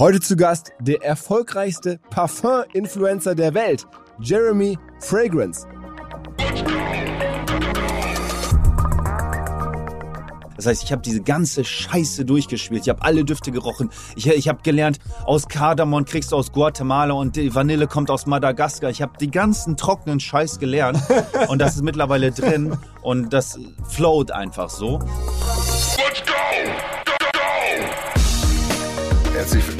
Heute zu Gast der erfolgreichste Parfum-Influencer der Welt, Jeremy Fragrance. Das heißt, ich habe diese ganze Scheiße durchgespielt. Ich habe alle Düfte gerochen. Ich, ich habe gelernt, aus Kardamom kriegst du aus Guatemala und die Vanille kommt aus Madagaskar. Ich habe die ganzen trockenen Scheiß gelernt und das ist mittlerweile drin und das float einfach so. Let's go! Go, go! Herzlich willkommen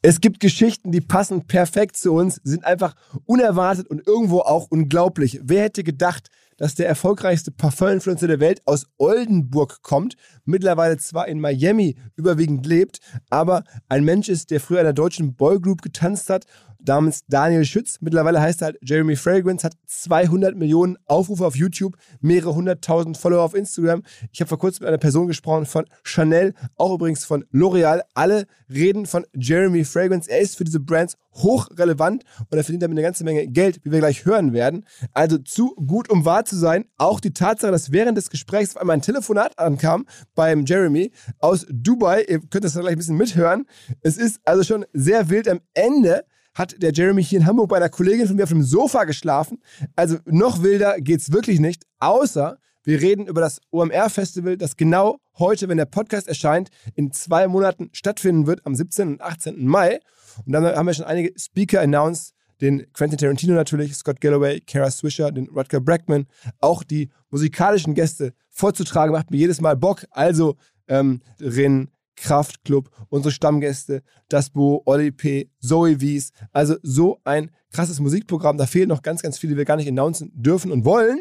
Es gibt Geschichten, die passen perfekt zu uns, sind einfach unerwartet und irgendwo auch unglaublich. Wer hätte gedacht, dass der erfolgreichste Parfum-Influencer der Welt aus Oldenburg kommt, mittlerweile zwar in Miami überwiegend lebt, aber ein Mensch ist, der früher in einer deutschen Boygroup getanzt hat namens Daniel Schütz. Mittlerweile heißt er halt Jeremy Fragrance, hat 200 Millionen Aufrufe auf YouTube, mehrere hunderttausend Follower auf Instagram. Ich habe vor kurzem mit einer Person gesprochen von Chanel, auch übrigens von L'Oreal. Alle reden von Jeremy Fragrance. Er ist für diese Brands hochrelevant und er verdient damit eine ganze Menge Geld, wie wir gleich hören werden. Also zu gut, um wahr zu sein. Auch die Tatsache, dass während des Gesprächs auf einmal ein Telefonat ankam beim Jeremy aus Dubai. Ihr könnt das gleich ein bisschen mithören. Es ist also schon sehr wild. Am Ende hat der Jeremy hier in Hamburg bei einer Kollegin von mir auf dem Sofa geschlafen. Also noch wilder geht's wirklich nicht, außer wir reden über das OMR-Festival, das genau heute, wenn der Podcast erscheint, in zwei Monaten stattfinden wird, am 17. und 18. Mai. Und dann haben wir schon einige Speaker announced, den Quentin Tarantino natürlich, Scott Galloway, Kara Swisher, den Rutger Brackman, auch die musikalischen Gäste vorzutragen, macht mir jedes Mal Bock. Also ähm, Rin, Kraftclub, unsere Stammgäste, das Bo, Olli P., Zoe Wies. Also so ein krasses Musikprogramm. Da fehlen noch ganz, ganz viele, die wir gar nicht announcen dürfen und wollen.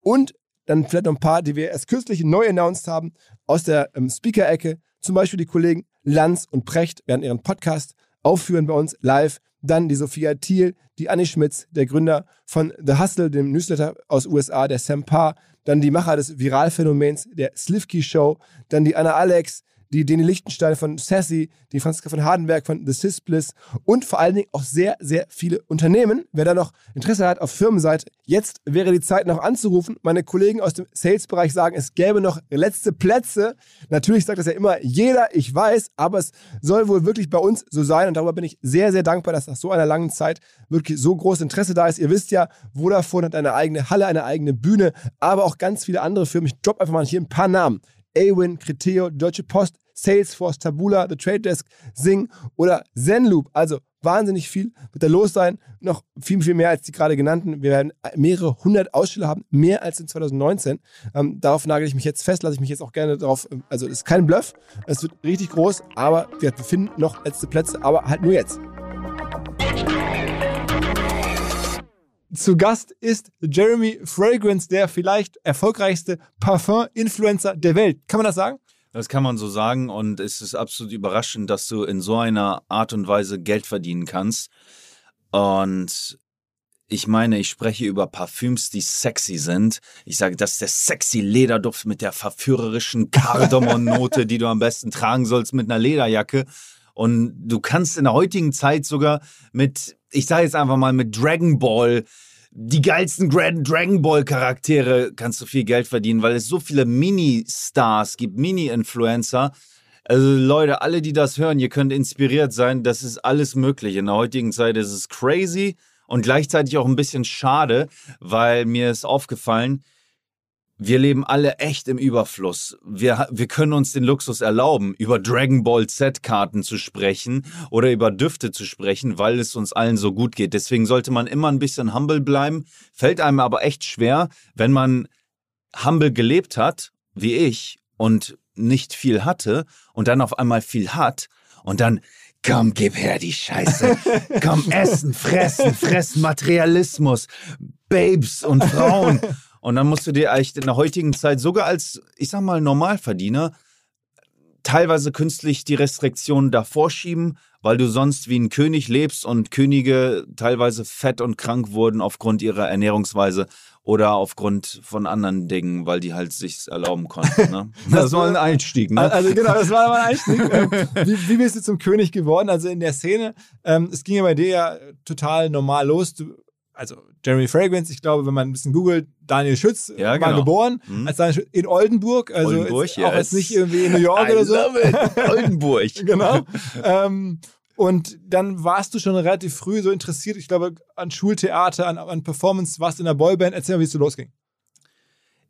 Und dann vielleicht noch ein paar, die wir erst kürzlich neu announced haben aus der ähm, Speaker-Ecke. Zum Beispiel die Kollegen Lanz und Precht werden ihren Podcast aufführen bei uns live. Dann die Sophia Thiel, die Annie Schmitz, der Gründer von The Hustle, dem Newsletter aus USA, der Sam Parr. Dann die Macher des Viralphänomens, der Slivky Show. Dann die Anna Alex, die Deni Lichtenstein von Sassy, die Franziska von Hardenberg von The Sisbliss und vor allen Dingen auch sehr, sehr viele Unternehmen. Wer da noch Interesse hat auf Firmenseite, jetzt wäre die Zeit noch anzurufen. Meine Kollegen aus dem Sales-Bereich sagen, es gäbe noch letzte Plätze. Natürlich sagt das ja immer jeder, ich weiß, aber es soll wohl wirklich bei uns so sein und darüber bin ich sehr, sehr dankbar, dass nach so einer langen Zeit wirklich so großes Interesse da ist. Ihr wisst ja, Vodafone hat eine eigene Halle, eine eigene Bühne, aber auch ganz viele andere Firmen. Ich droppe einfach mal hier ein paar Namen. Awin, Criteo, Deutsche Post, Salesforce, Tabula, The Trade Desk, Sing oder Zenloop. Also wahnsinnig viel wird da los sein. Noch viel, viel mehr als die gerade genannten. Wir werden mehrere hundert Aussteller haben, mehr als in 2019. Ähm, darauf nagel ich mich jetzt fest, lasse ich mich jetzt auch gerne darauf. Ähm, also, es ist kein Bluff. Es wird richtig groß, aber wir finden noch letzte Plätze, aber halt nur jetzt. Zu Gast ist Jeremy Fragrance, der vielleicht erfolgreichste Parfum-Influencer der Welt. Kann man das sagen? Das kann man so sagen und es ist absolut überraschend, dass du in so einer Art und Weise Geld verdienen kannst. Und ich meine, ich spreche über Parfüms, die sexy sind. Ich sage, das ist der sexy Lederduft mit der verführerischen Kardamom-Note, die du am besten tragen sollst mit einer Lederjacke. Und du kannst in der heutigen Zeit sogar mit, ich sage jetzt einfach mal mit Dragon Ball, die geilsten Grand Dragon Ball Charaktere kannst du viel Geld verdienen, weil es so viele Mini-Stars gibt, Mini-Influencer. Also Leute, alle, die das hören, ihr könnt inspiriert sein. Das ist alles möglich. In der heutigen Zeit ist es crazy und gleichzeitig auch ein bisschen schade, weil mir ist aufgefallen, wir leben alle echt im Überfluss. Wir, wir können uns den Luxus erlauben, über Dragon Ball Z-Karten zu sprechen oder über Düfte zu sprechen, weil es uns allen so gut geht. Deswegen sollte man immer ein bisschen humble bleiben. Fällt einem aber echt schwer, wenn man humble gelebt hat, wie ich, und nicht viel hatte und dann auf einmal viel hat und dann Komm, gib her die Scheiße. Komm, essen, fressen, fressen, Materialismus, Babes und Frauen. Und dann musst du dir eigentlich in der heutigen Zeit sogar als, ich sag mal, Normalverdiener teilweise künstlich die Restriktionen davor schieben, weil du sonst wie ein König lebst und Könige teilweise fett und krank wurden aufgrund ihrer Ernährungsweise oder aufgrund von anderen Dingen, weil die halt sich erlauben konnten. Ne? Das, war ein Einstieg. Ne? Also genau, das war ein Einstieg. Wie, wie, bist du zum König geworden? Also in der Szene, ähm, es ging ja bei dir ja total normal los. Du, also Jeremy Fragrance, ich glaube, wenn man ein bisschen googelt, Daniel Schütz ja, war genau. geboren Mhm. als Daniel Schütz in Oldenburg, also Oldenburg, jetzt, auch yes. jetzt nicht irgendwie in New York I oder so. Oldenburg. genau. ähm, und dann warst du schon relativ früh so interessiert, ich glaube, an Schultheater, an, an Performance, warst in der Boyband. Erzähl mal, wie es so losging.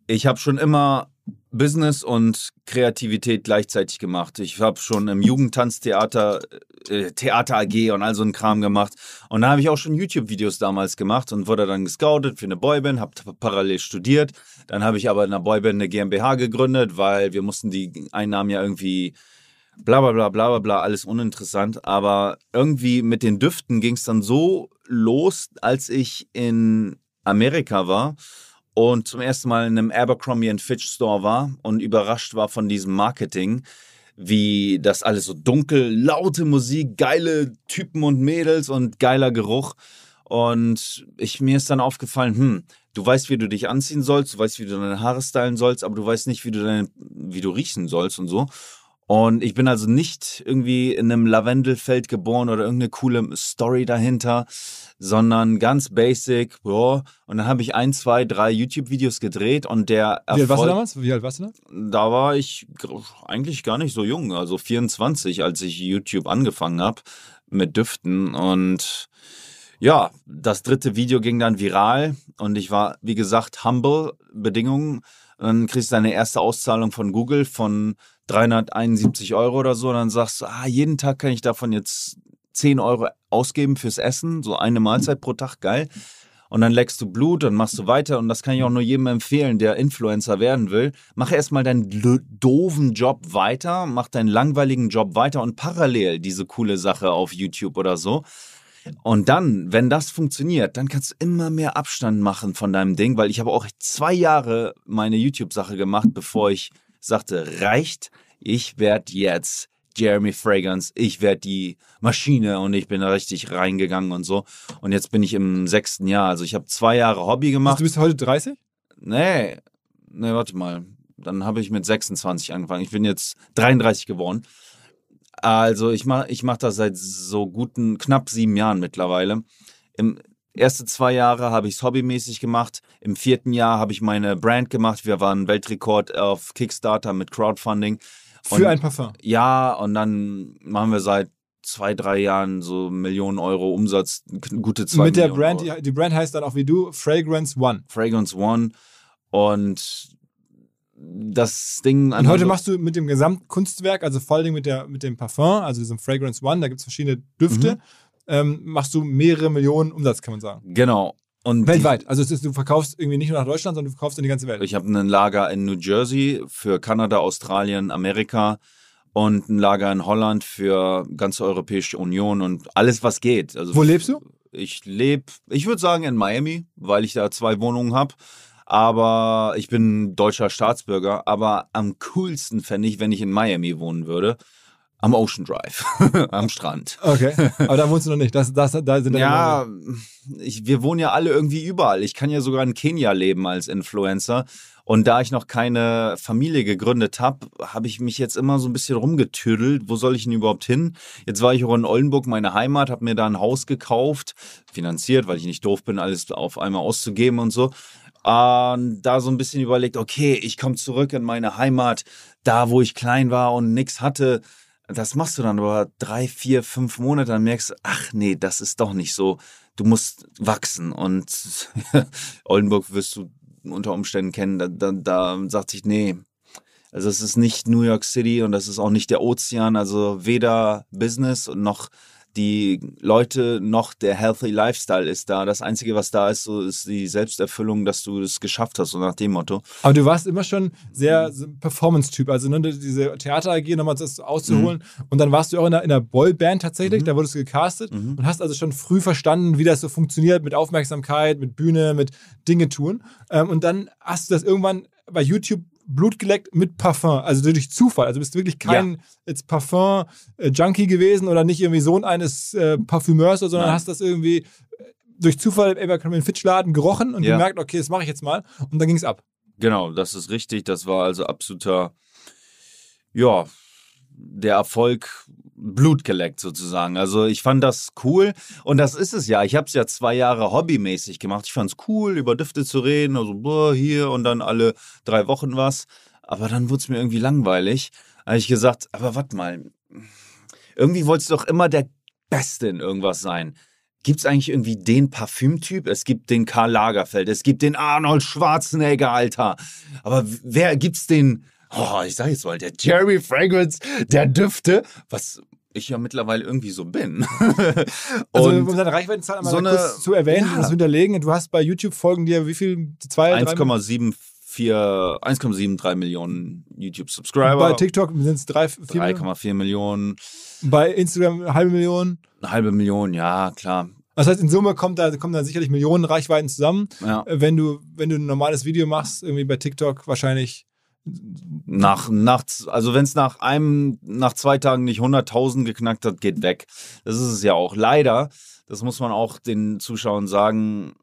Ich habe schon immer Business und Kreativität gleichzeitig gemacht. Ich habe schon im Jugendtanztheater, äh, Theater AG und all so einen Kram gemacht. Und da habe ich auch schon YouTube-Videos damals gemacht und wurde dann gescoutet für eine Boyband, habe parallel studiert. Dann habe ich aber in der Boyband eine GmbH gegründet, weil wir mussten die Einnahmen ja irgendwie bla bla bla bla bla, alles uninteressant. Aber irgendwie mit den Düften ging es dann so los, als ich in Amerika war und zum ersten Mal in einem Abercrombie Fitch Store war und überrascht war von diesem Marketing, wie das alles so dunkel, laute Musik, geile Typen und Mädels und geiler Geruch. Und ich, mir ist dann aufgefallen, hm, du weißt, wie du dich anziehen sollst, du weißt, wie du deine Haare stylen sollst, aber du weißt nicht, wie du, deine, wie du riechen sollst und so. Und ich bin also nicht irgendwie in einem Lavendelfeld geboren oder irgendeine coole Story dahinter, sondern ganz basic, ja. Und dann habe ich ein, zwei, drei YouTube-Videos gedreht und der Wie alt warst du Erfolg, damals? Wie alt warst du da? da war ich eigentlich gar nicht so jung, also 24, als ich YouTube angefangen habe mit Düften und ja, das dritte Video ging dann viral und ich war, wie gesagt, humble Bedingungen. Dann kriegst du deine erste Auszahlung von Google von 371 Euro oder so. Und dann sagst du, ah, jeden Tag kann ich davon jetzt 10 Euro ausgeben fürs Essen, so eine Mahlzeit pro Tag, geil. Und dann leckst du Blut und machst du weiter. Und das kann ich auch nur jedem empfehlen, der Influencer werden will. Mach erstmal deinen doofen Job weiter, mach deinen langweiligen Job weiter und parallel diese coole Sache auf YouTube oder so. Und dann, wenn das funktioniert, dann kannst du immer mehr Abstand machen von deinem Ding, weil ich habe auch zwei Jahre meine YouTube-Sache gemacht, bevor ich sagte, reicht, ich werde jetzt Jeremy Fragrance, ich werde die Maschine und ich bin da richtig reingegangen und so. Und jetzt bin ich im sechsten Jahr. Also ich habe zwei Jahre Hobby Also, gemacht. du bist heute 30? Nee, nee, warte mal. Dann habe ich mit 26 angefangen. Ich bin jetzt 33 geworden. Also ich mache ich mach das seit so guten knapp sieben Jahren mittlerweile. Im erste zwei Jahre habe ich es hobbymäßig gemacht. Im vierten Jahr habe ich meine Brand gemacht. Wir waren Weltrekord auf Kickstarter mit Crowdfunding. Für Und- ein Parfum. Ja, und dann machen wir seit zwei, drei Jahren so Millionen Euro Umsatz, gute zwei Mit der Millionen Brand, Euro. die, die Brand heißt dann auch wie du, Fragrance One. Fragrance One und das Ding Und heute machst du mit dem Gesamtkunstwerk, also vor allem mit, der, mit dem Parfum, also diesem Fragrance One, da gibt es verschiedene Düfte, Mhm. Ähm, machst du mehrere Millionen Umsatz, kann man sagen. genau und Weltweit. Also ist, du verkaufst irgendwie nicht nur nach Deutschland, sondern du verkaufst in die ganze Welt. Ich habe ein Lager in New Jersey für Kanada, Australien, Amerika und ein Lager in Holland für ganze Europäische Union und alles was geht. Also Wo lebst du? Ich lebe, ich würde sagen in Miami, weil ich da zwei Wohnungen habe. Aber ich bin deutscher Staatsbürger. Aber am coolsten fände ich, wenn ich in Miami wohnen würde. Am Ocean Drive, am Strand. Okay, aber da wohnst du noch nicht. Das, das, da sind ja, ich, wir wohnen ja alle irgendwie überall. Ich kann ja sogar in Kenia leben als Influencer. Und da ich noch keine Familie gegründet habe, habe ich mich jetzt immer so ein bisschen rumgetüdelt. Wo soll ich denn überhaupt hin? Jetzt war ich auch in Oldenburg, meine Heimat, habe mir da ein Haus gekauft, finanziert, weil ich nicht doof bin, alles auf einmal auszugeben und so. Und da so ein bisschen überlegt, okay, ich komme zurück in meine Heimat, da wo ich klein war und nichts hatte das machst du dann aber drei, vier, fünf Monate, dann merkst du, ach nee, das ist doch nicht so. Du musst wachsen und Oldenburg wirst du unter Umständen kennen, da, da, da sagt sich, nee, also es ist nicht New York City und das ist auch nicht der Ozean, also weder Business und noch die Leute noch der Healthy Lifestyle ist da. Das Einzige, was da ist, so ist die Selbsterfüllung, dass du es geschafft hast, so nach dem Motto. Aber du warst immer schon sehr so Performance-Typ, also ne, diese Theater-AG nochmal das auszuholen. Mhm. Und dann warst du auch in einer, in einer Boyband tatsächlich, mhm. da wurdest du gecastet mhm. und hast also schon früh verstanden, wie das so funktioniert mit Aufmerksamkeit, mit Bühne, mit Dinge tun. Ähm, und dann hast du das irgendwann bei YouTube Blut geleckt mit Parfum, also durch Zufall. Also bist du wirklich kein ja. Parfum-Junkie gewesen oder nicht irgendwie Sohn eines äh, Parfümeurs, sondern Nein. hast das irgendwie äh, durch Zufall im Abercrombie Fitch-Laden gerochen und ja. gemerkt, okay, das mache ich jetzt mal. Und dann ging es ab. Genau, das ist richtig. Das war also absoluter, ja, der Erfolg Blut geleckt sozusagen. Also ich fand das cool und das ist es ja. Ich habe es ja zwei Jahre hobbymäßig gemacht. Ich fand es cool, über Düfte zu reden, also boah, hier und dann alle drei Wochen was. Aber dann wurde es mir irgendwie langweilig. Da habe ich gesagt, aber warte mal, irgendwie wolltest du doch immer der Beste in irgendwas sein. Gibt es eigentlich irgendwie den Parfümtyp? Es gibt den Karl Lagerfeld, es gibt den Arnold Schwarzenegger, Alter. Aber wer gibt's den oh, ich sag jetzt mal, der Jerry Fragrance der Düfte, was ich ja mittlerweile irgendwie so bin. also um deine Reichweitenzahl einmal so eine, kurz zu erwähnen, ja. das hinterlegen. Du hast bei YouTube folgen dir wie viel? 1,74 1,73 Millionen YouTube-Subscriber. Bei TikTok sind es 3,4 Millionen. Bei Instagram eine halbe Million. Eine halbe Million, ja, klar. Das heißt, in Summe kommt da, kommen da sicherlich Millionen Reichweiten zusammen. Ja. Wenn, du, wenn du ein normales Video machst, irgendwie bei TikTok wahrscheinlich nach, nach also wenn es nach einem, nach zwei Tagen nicht 100.000 geknackt hat, geht weg. Das ist es ja auch. Leider, das muss man auch den Zuschauern sagen,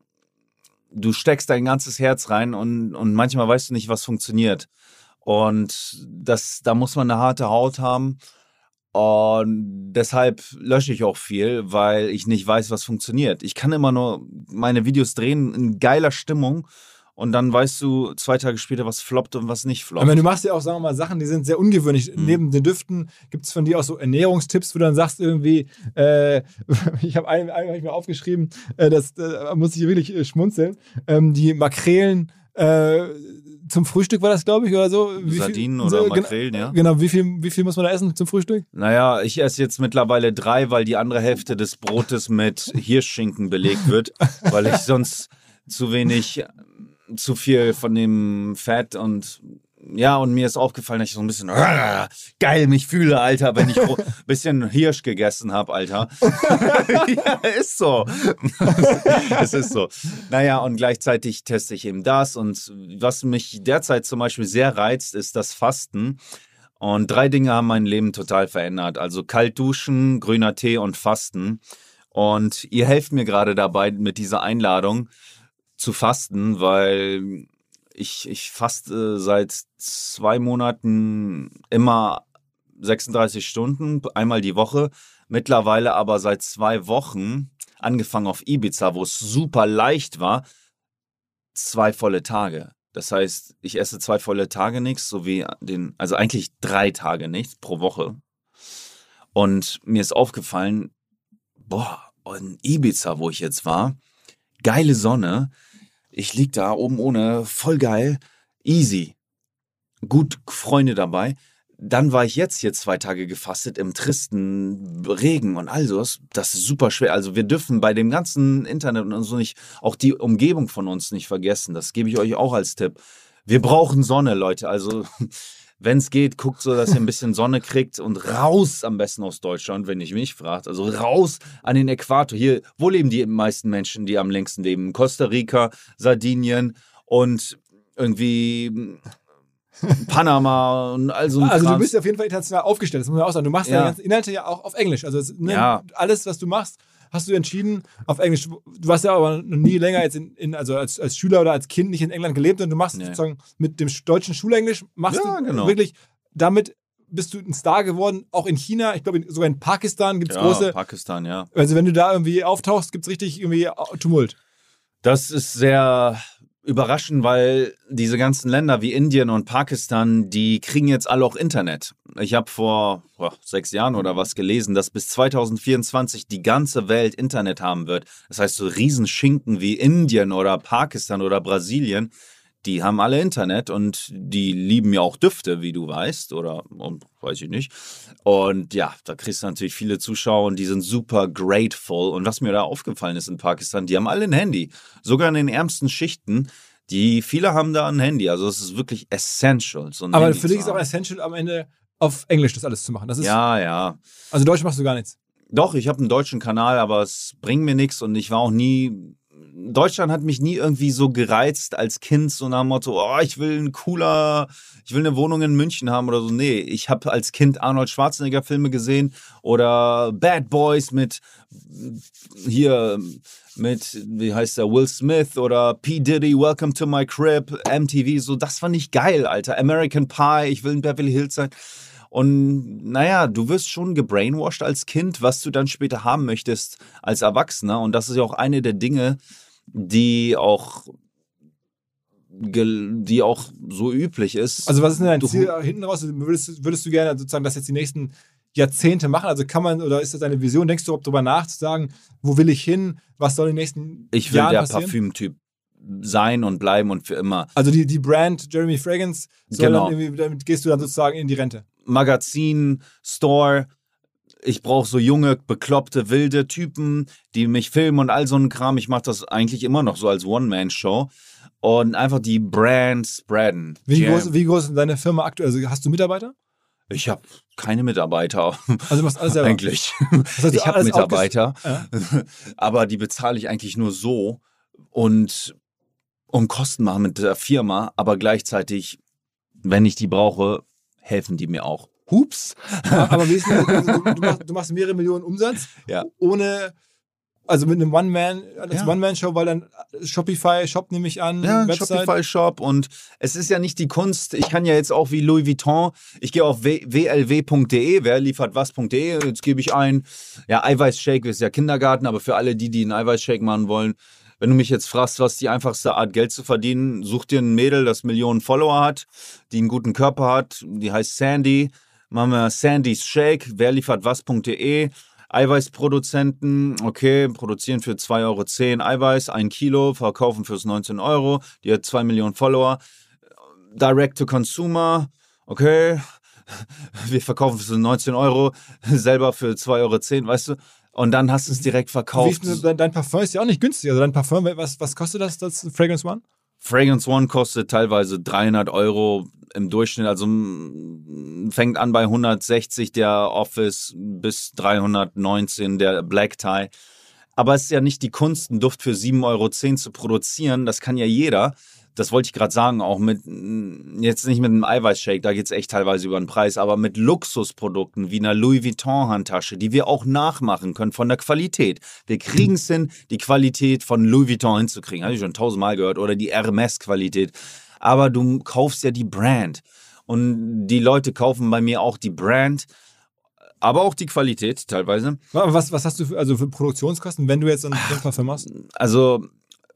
du steckst dein ganzes Herz rein und, und manchmal weißt du nicht, was funktioniert. Und das, da muss man eine harte Haut haben. Und deshalb lösche ich auch viel, weil ich nicht weiß, was funktioniert. Ich kann immer nur meine Videos drehen in geiler Stimmung und dann weißt du zwei Tage später, was floppt und was nicht floppt. Aber du machst ja auch, sagen wir mal, Sachen, die sind sehr ungewöhnlich. Mhm. Neben den Düften gibt es von dir auch so Ernährungstipps, wo du dann sagst irgendwie, äh, ich habe einen, einen hab ich mir aufgeschrieben, äh, das äh, muss ich wirklich äh, schmunzeln, ähm, die Makrelen äh, zum Frühstück war das, glaube ich, oder so. Wie Sardinen viel, oder so, Makrelen, ja. Genau, wie viel, wie viel muss man da essen zum Frühstück? Naja, ich esse jetzt mittlerweile drei, weil die andere Hälfte des Brotes mit Hirschschinken belegt wird, weil ich sonst zu wenig zu viel von dem Fett und ja, und mir ist aufgefallen, dass ich so ein bisschen äh, geil mich fühle, Alter, wenn ich ein bisschen Hirsch gegessen habe, Alter. ja, ist so. es ist so. Naja, und gleichzeitig teste ich eben das. Und was mich derzeit zum Beispiel sehr reizt, ist das Fasten. Und drei Dinge haben mein Leben total verändert. Also kalt duschen, grüner Tee und Fasten. Und ihr helft mir gerade dabei mit dieser Einladung zu fasten, weil ich, ich faste seit zwei Monaten immer 36 Stunden, einmal die Woche. Mittlerweile aber seit zwei Wochen, angefangen auf Ibiza, wo es super leicht war, zwei volle Tage. Das heißt, ich esse zwei volle Tage nichts, sowie den, also eigentlich drei Tage nichts pro Woche. Und mir ist aufgefallen, boah, in Ibiza, wo ich jetzt war, geile Sonne, ich lieg da oben ohne, voll geil, easy. Gut Freunde dabei. Dann war ich jetzt hier zwei Tage gefastet im tristen Regen und all das. Das ist super schwer. Also wir dürfen bei dem ganzen Internet und so nicht auch die Umgebung von uns nicht vergessen. Das gebe ich euch auch als Tipp. Wir brauchen Sonne, Leute. Also wenn es geht, guckt so, dass ihr ein bisschen Sonne kriegt und raus am besten aus Deutschland, wenn ich mich fragt. Also raus an den Äquator. Hier, wo leben die meisten Menschen, die am längsten leben? Costa Rica, Sardinien und irgendwie Panama und all so ein Also du Krams. bist auf jeden Fall international aufgestellt, das muss man auch sagen. Du machst ja. Die ganzen Inhalte ja auch auf Englisch. Also ne, Ja. alles, was du machst, hast du entschieden auf Englisch. Du warst ja aber noch nie länger jetzt in, in also als, als Schüler oder als Kind nicht in England gelebt und du machst Nee. sozusagen mit dem deutschen Schulenglisch, machst Ja, du genau. wirklich, damit bist du ein Star geworden, auch in China, ich glaube sogar in Pakistan gibt es ja, große, Pakistan, ja. also wenn du da irgendwie auftauchst, gibt es richtig irgendwie Tumult. Das ist sehr überraschend, weil diese ganzen Länder wie Indien und Pakistan, die kriegen jetzt alle auch Internet. Ich habe vor boah, sechs Jahren oder was gelesen, dass bis 2024 die ganze Welt Internet haben wird. Das heißt, so Riesenschinken wie Indien oder Pakistan oder Brasilien, die haben alle Internet und die lieben ja auch Düfte, wie du weißt, oder und, weiß ich nicht. Und ja, da kriegst du natürlich viele Zuschauer und die sind super grateful. Und was mir da aufgefallen ist in Pakistan, die haben alle ein Handy. Sogar in den ärmsten Schichten. Die viele haben da ein Handy. Also es ist wirklich essential. So Aber Handy für dich ist auch essential am Ende auf Englisch das alles zu machen. Das ist, Ja, ja. Also Deutsch machst du gar nichts. Doch, ich habe einen deutschen Kanal, aber es bringt mir nichts und ich war auch nie. Deutschland hat mich nie irgendwie so gereizt als Kind, so nach dem Motto, oh, ich will ein cooler, ich will eine Wohnung in München haben oder so. Nee, ich habe als Kind Arnold Schwarzenegger Filme gesehen oder Bad Boys mit hier mit, wie heißt der, Will Smith oder P. Diddy, Welcome to my crib, MTV, so, das fand ich geil, Alter. American Pie, ich will in Beverly Hills sein. Und naja, du wirst schon gebrainwashed als Kind, was du dann später haben möchtest als Erwachsener. Und das ist ja auch eine der Dinge, die auch, die auch so üblich ist. Also was ist denn dein Du- Ziel hinten raus? Würdest, würdest du gerne sozusagen das jetzt die nächsten Jahrzehnte machen? Also kann man, oder ist das deine Vision? Denkst du ob darüber nach, zu sagen, wo will ich hin? Was soll in den nächsten ich will Jahren der passieren? Parfümtyp sein und bleiben und für immer. Also die, die Brand Jeremy Fragrance, Genau. damit gehst du dann sozusagen in die Rente. Magazin, Store. Ich brauche so junge, bekloppte, wilde Typen, die mich filmen und all so ein Kram. Ich mache das eigentlich immer noch so als One-Man-Show. Und einfach die Brand spreaden. Wie, groß, wie groß ist deine Firma aktuell? Also hast du Mitarbeiter? Ich habe keine Mitarbeiter. Also du machst alles selber. eigentlich. Das heißt, ich habe Mitarbeiter, Ja. aber die bezahle ich eigentlich nur so und um Kosten machen mit der Firma, aber gleichzeitig, wenn ich die brauche, helfen die mir auch. Hups. Aber wie ist denn, also du, machst, du machst mehrere Millionen Umsatz Ja. ohne, also mit einem One-Man, als Ja. One-Man-Show, weil dann Shopify, Shop nehme ich an, Ja, ein Website. Shopify-Shop und es ist ja nicht die Kunst. Ich kann ja jetzt auch wie Louis Vuitton, ich gehe auf wlw.de, wer liefert was.de, jetzt gebe ich ein, ja, Eiweißshake ist ja Kindergarten, aber für alle die, die einen Eiweißshake machen wollen, wenn du mich jetzt fragst, was die einfachste Art Geld zu verdienen, such dir ein Mädel, das Millionen Follower hat, die einen guten Körper hat, die heißt Sandy, machen wir Sandys Shake, wer liefert was.de, Eiweißproduzenten, okay, produzieren für 2,10 Euro Eiweiß, ein Kilo, verkaufen fürs 19 Euro, die hat 2 Millionen Follower. Direct to Consumer, okay, wir verkaufen für 19 Euro, selber für 2,10 Euro, weißt du? Und dann hast du es direkt Wie verkauft. dein, dein Parfum ist ja auch nicht günstig. Also dein Parfum, was, was kostet das, das Fragrance One? Fragrance One kostet teilweise 300 Euro im Durchschnitt, also fängt an bei 160 der Office bis 319 der Black Tie. Aber es ist ja nicht die Kunst, einen Duft für 7,10 Euro zu produzieren. Das kann ja jeder. Das wollte ich gerade sagen, auch mit, jetzt nicht mit einem Eiweißshake, da geht es echt teilweise über den Preis, aber mit Luxusprodukten wie einer Louis Vuitton-Handtasche, die wir auch nachmachen können von der Qualität. Wir kriegen es hin, die Qualität von Louis Vuitton hinzukriegen. Habe ich schon tausendmal gehört. Oder die Hermes-Qualität. Aber du kaufst ja die Brand. Und die Leute kaufen bei mir auch die Brand, aber auch die Qualität teilweise. Was, was hast du für, also für Produktionskosten, wenn du jetzt so ein, so ein Parfum machst? Also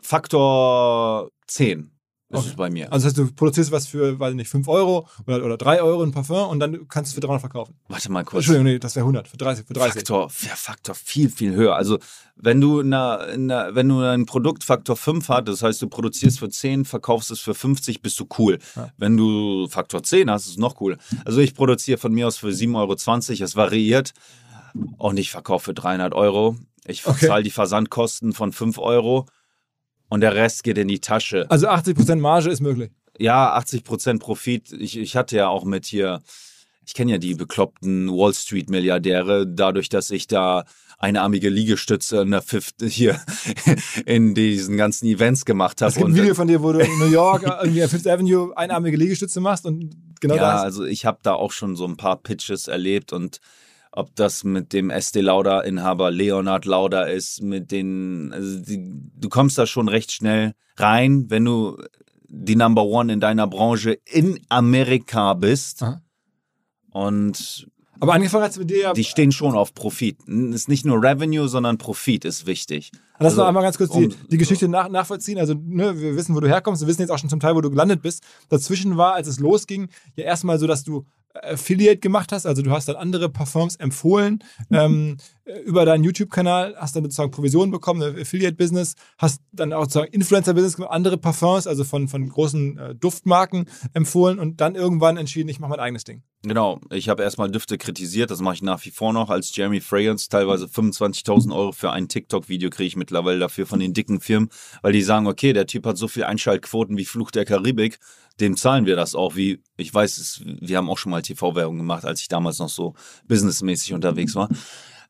Faktor 10 ist Okay. es bei mir. Also das heißt, du produzierst was für, weiß ich nicht, 5 Euro oder, oder 3 Euro ein Parfum und dann kannst du es für 300 verkaufen. Warte mal kurz. Entschuldigung, nee, das wäre 100, für 30, für 30. Faktor, ja, Faktor viel, viel höher. Also, wenn du, in einer, wenn du ein Produkt Faktor 5 hast, das heißt, du produzierst für 10, verkaufst es für 50, bist du cool. Ja. Wenn du Faktor 10 hast, ist es noch cool. Also, ich produziere von mir aus für 7,20 Euro, es variiert. Und ich verkaufe für 300 Euro. Ich Okay. zahle die Versandkosten von 5 Euro. Und der Rest geht in die Tasche. Also 80% Marge ist möglich. Ja, 80% Profit. Ich, ich hatte ja auch mit hier, ich kenne ja die bekloppten Wall Street Milliardäre, dadurch, dass ich da einarmige Liegestütze in der Fifth hier in diesen ganzen Events gemacht habe. Es gibt ein Video von dir, wo du in New York irgendwie auf Fifth Avenue einarmige Liegestütze machst und genau ja, das. also ich habe da auch schon so ein paar Pitches erlebt und ob das mit dem Estee Lauder Inhaber Leonard Lauder ist, mit den, also die, du kommst da schon recht schnell rein, wenn du die Number One in deiner Branche in Amerika bist. Aha. Und Aber angefangen hat es mit dir ja. die stehen schon auf Profit. Es ist nicht nur Revenue, sondern Profit ist wichtig. Lass Also, noch einmal ganz kurz die, um- die Geschichte nach, nachvollziehen. Also, ne, wir wissen, wo du herkommst. Wir wissen jetzt auch schon zum Teil, wo du gelandet bist. Dazwischen war, als es losging, ja erstmal so, dass du Affiliate gemacht hast. Also, du hast dann andere Parfums empfohlen ähm, über deinen YouTube-Kanal, hast dann sozusagen Provisionen bekommen, Affiliate-Business, hast dann auch sozusagen Influencer-Business gemacht, andere Parfums, also von, von großen äh, Duftmarken empfohlen und dann irgendwann entschieden, ich mache mein eigenes Ding. Genau, ich habe erstmal Düfte kritisiert, das mache ich nach wie vor noch als Jeremy Fragrance. Teilweise 25.000 Euro für ein TikTok-Video kriege ich mittlerweile dafür von den dicken Firmen, weil die sagen, okay, der Typ hat so viel Einschaltquoten wie Fluch der Karibik, dem zahlen wir das auch. Wie ich weiß, es, wir haben auch schon mal TV-Werbung gemacht, als ich damals noch so businessmäßig unterwegs war.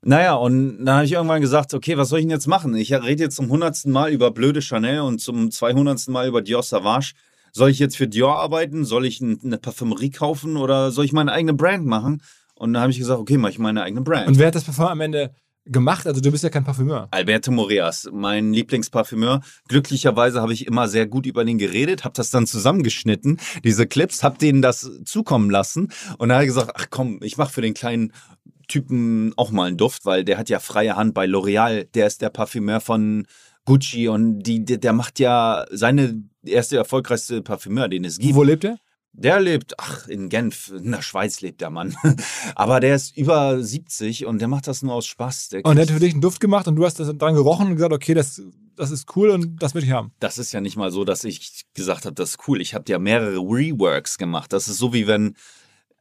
Naja, und dann habe ich irgendwann gesagt, okay, was soll ich denn jetzt machen? Ich rede jetzt zum hundertsten Mal über blöde Chanel und zum zweihundertsten Mal über Dior Savage. Soll ich jetzt für Dior arbeiten? Soll ich eine Parfümerie kaufen oder soll ich meine eigene Brand machen? Und dann habe ich gesagt, okay, mache ich meine eigene Brand. Und wer hat das Parfum am Ende gemacht? Also, du bist ja kein Parfümeur. Alberto Moreas, mein Lieblingsparfümeur. Glücklicherweise habe ich immer sehr gut über den geredet, habe das dann zusammengeschnitten, diese Clips, habe denen das zukommen lassen und dann habe ich gesagt, ach komm, ich mache für den kleinen Typen auch mal einen Duft, weil der hat ja freie Hand bei L'Oreal, der ist der Parfümeur von Gucci und die, der, der macht ja seine erste erfolgreichste Parfümeur, den es gibt. Wo lebt er? Der lebt, ach, in Genf, in der Schweiz lebt der Mann. Aber der ist über 70 und der macht das nur aus Spaß. Der Und er kriegt- hat für dich einen Duft gemacht und du hast das dran gerochen und gesagt, okay, das, das ist cool und das will ich haben. das ist ja nicht mal so, dass ich gesagt habe, das ist cool. Ich habe ja mehrere Reworks gemacht. Das ist so wie wenn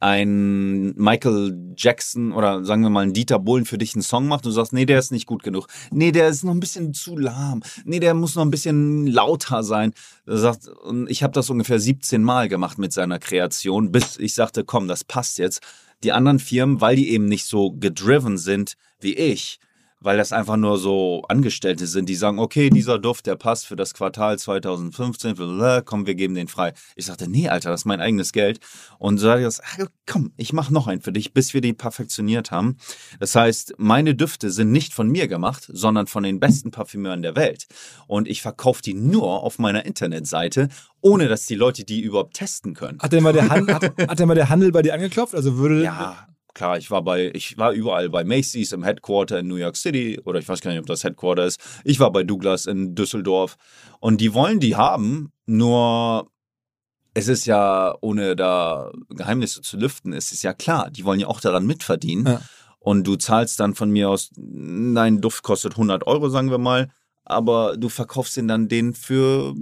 ein Michael Jackson oder sagen wir mal ein Dieter Bohlen für dich einen Song macht und du sagst, nee, der ist nicht gut genug. Nee, der ist noch ein bisschen zu lahm. Nee, der muss noch ein bisschen lauter sein. Sagt, und ich habe das ungefähr 17 Mal gemacht mit seiner Kreation, bis ich sagte, komm, das passt jetzt. Die anderen Firmen, weil die eben nicht so gedriven sind wie ich, weil das einfach nur so Angestellte sind, die sagen, okay, dieser Duft, der passt für das Quartal 2015, blablabla, komm, wir geben den frei. Ich sagte, nee, Alter, das ist mein eigenes Geld. Und so sage ich das, ah, komm, ich mache noch einen für dich, bis wir den perfektioniert haben. Das heißt, meine Düfte sind nicht von mir gemacht, sondern von den besten Parfümeuren der Welt. Und ich verkaufe die nur auf meiner Internetseite, ohne dass die Leute die überhaupt testen können. Hat denn mal der, Han hat, hat denn mal der Handel bei dir angeklopft? Also würde. Ja, klar, ich war bei, ich war überall bei Macy's im Headquarter in New York City oder ich weiß gar nicht, ob das Headquarter ist. Ich war bei Douglas in Düsseldorf und die wollen die haben, nur es ist ja, ohne da Geheimnisse zu lüften, es ist ja klar, die wollen ja auch daran mitverdienen. Ja. Und du zahlst dann von mir aus, nein, Duft kostet 100 Euro, sagen wir mal, aber du verkaufst ihn dann den für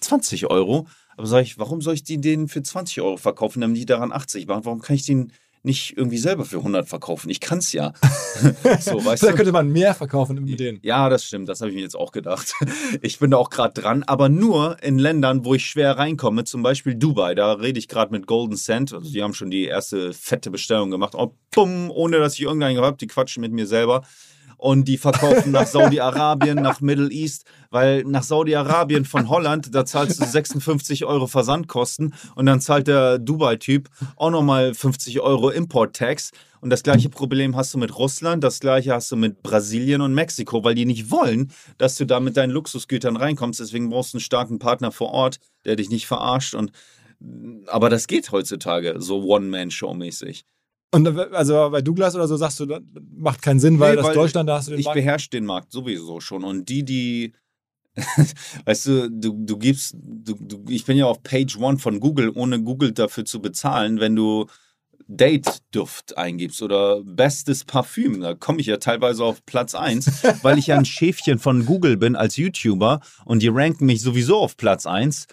20 Euro. Aber sag ich, warum soll ich die denen für 20 Euro verkaufen, damit die daran 80 machen? Warum kann ich den nicht irgendwie selber für 100 verkaufen? Ich kann's ja. so, weißt da könnte man mehr verkaufen mit denen. Ja, das stimmt. Das habe ich mir jetzt auch gedacht. Ich bin da auch gerade dran, aber nur in Ländern, wo ich schwer reinkomme. Zum Beispiel Dubai. Da rede ich gerade mit Golden Sand. Also die haben schon die erste fette Bestellung gemacht. Oh, bumm, ohne dass ich irgendeinen habe. Die quatschen mit mir selber. Und die verkaufen nach Saudi-Arabien, nach Middle East, weil nach Saudi-Arabien von Holland, da zahlst du 56 Euro Versandkosten und dann zahlt der Dubai-Typ auch nochmal 50 Euro Import-Tax. Und das gleiche Problem hast du mit Russland, das gleiche hast du mit Brasilien und Mexiko, weil die nicht wollen, dass du da mit deinen Luxusgütern reinkommst. Deswegen brauchst du einen starken Partner vor Ort, der dich nicht verarscht. Und aber das geht heutzutage so One-Man-Show-mäßig. Und also bei Douglas oder so sagst du, das macht keinen Sinn, weil Nee, das weil Deutschland, da hast du den ich Markt. beherrsche den Markt sowieso schon. Und die, die, weißt du, du, du gibst, du, du, ich bin ja auf Page One von Google, ohne Google dafür zu bezahlen, wenn du Date-Duft eingibst oder bestes Parfüm. Da komme ich ja teilweise auf Platz 1, weil ich ja ein Schäfchen von Google bin als YouTuber und die ranken mich sowieso auf Platz 1.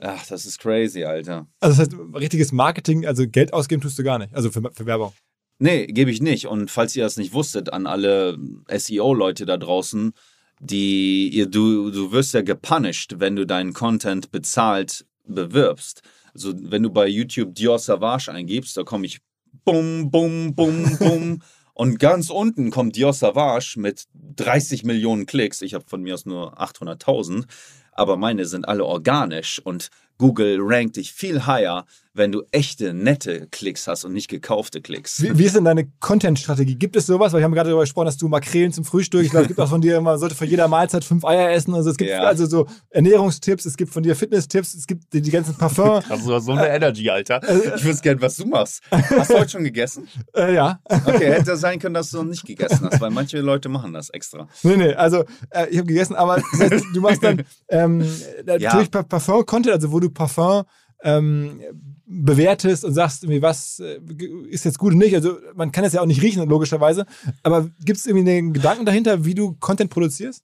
Ach, das ist crazy, Alter. Also das heißt, richtiges Marketing, also Geld ausgeben tust du gar nicht. Also für, für Werbung. Nee, gebe ich nicht. Und falls ihr das nicht wusstet, an alle SEO-Leute da draußen, die ihr, du, du wirst ja gepunished, wenn du deinen Content bezahlt bewirbst. Also wenn du bei YouTube Dior Savage eingibst, da komme ich bum, bum, bum, bum. Und ganz unten kommt Dior Savage mit 30 Millionen Klicks. Ich habe von mir aus nur 800.000, aber meine sind alle organisch und Google rankt dich viel higher, wenn du echte, nette Klicks hast und nicht gekaufte Klicks. Wie, wie ist denn deine Content-Strategie? Gibt es sowas? Weil ich habe gerade darüber gesprochen, dass du Makrelen zum Frühstück, ich glaube, es gibt auch von dir, man sollte vor jeder Mahlzeit fünf Eier essen. Also es gibt Ja. also so Ernährungstipps, es gibt von dir Fitness-Tipps, es gibt die, die ganzen Parfum. Also, so eine Energy, Alter. Ich wüsste gern, was du machst. Hast du heute schon gegessen? äh, ja. Okay, hätte sein können, dass du noch nicht gegessen hast, weil manche Leute machen das extra. Nee, nee, also äh, ich habe gegessen, aber das heißt, du machst dann ähm, natürlich Pa- Parfum-Content, also wo du Parfum ähm, bewertest und sagst, irgendwie, was äh, ist jetzt gut und nicht. Also man kann es ja auch nicht riechen, logischerweise. Aber gibt es irgendwie einen Gedanken dahinter, wie du Content produzierst?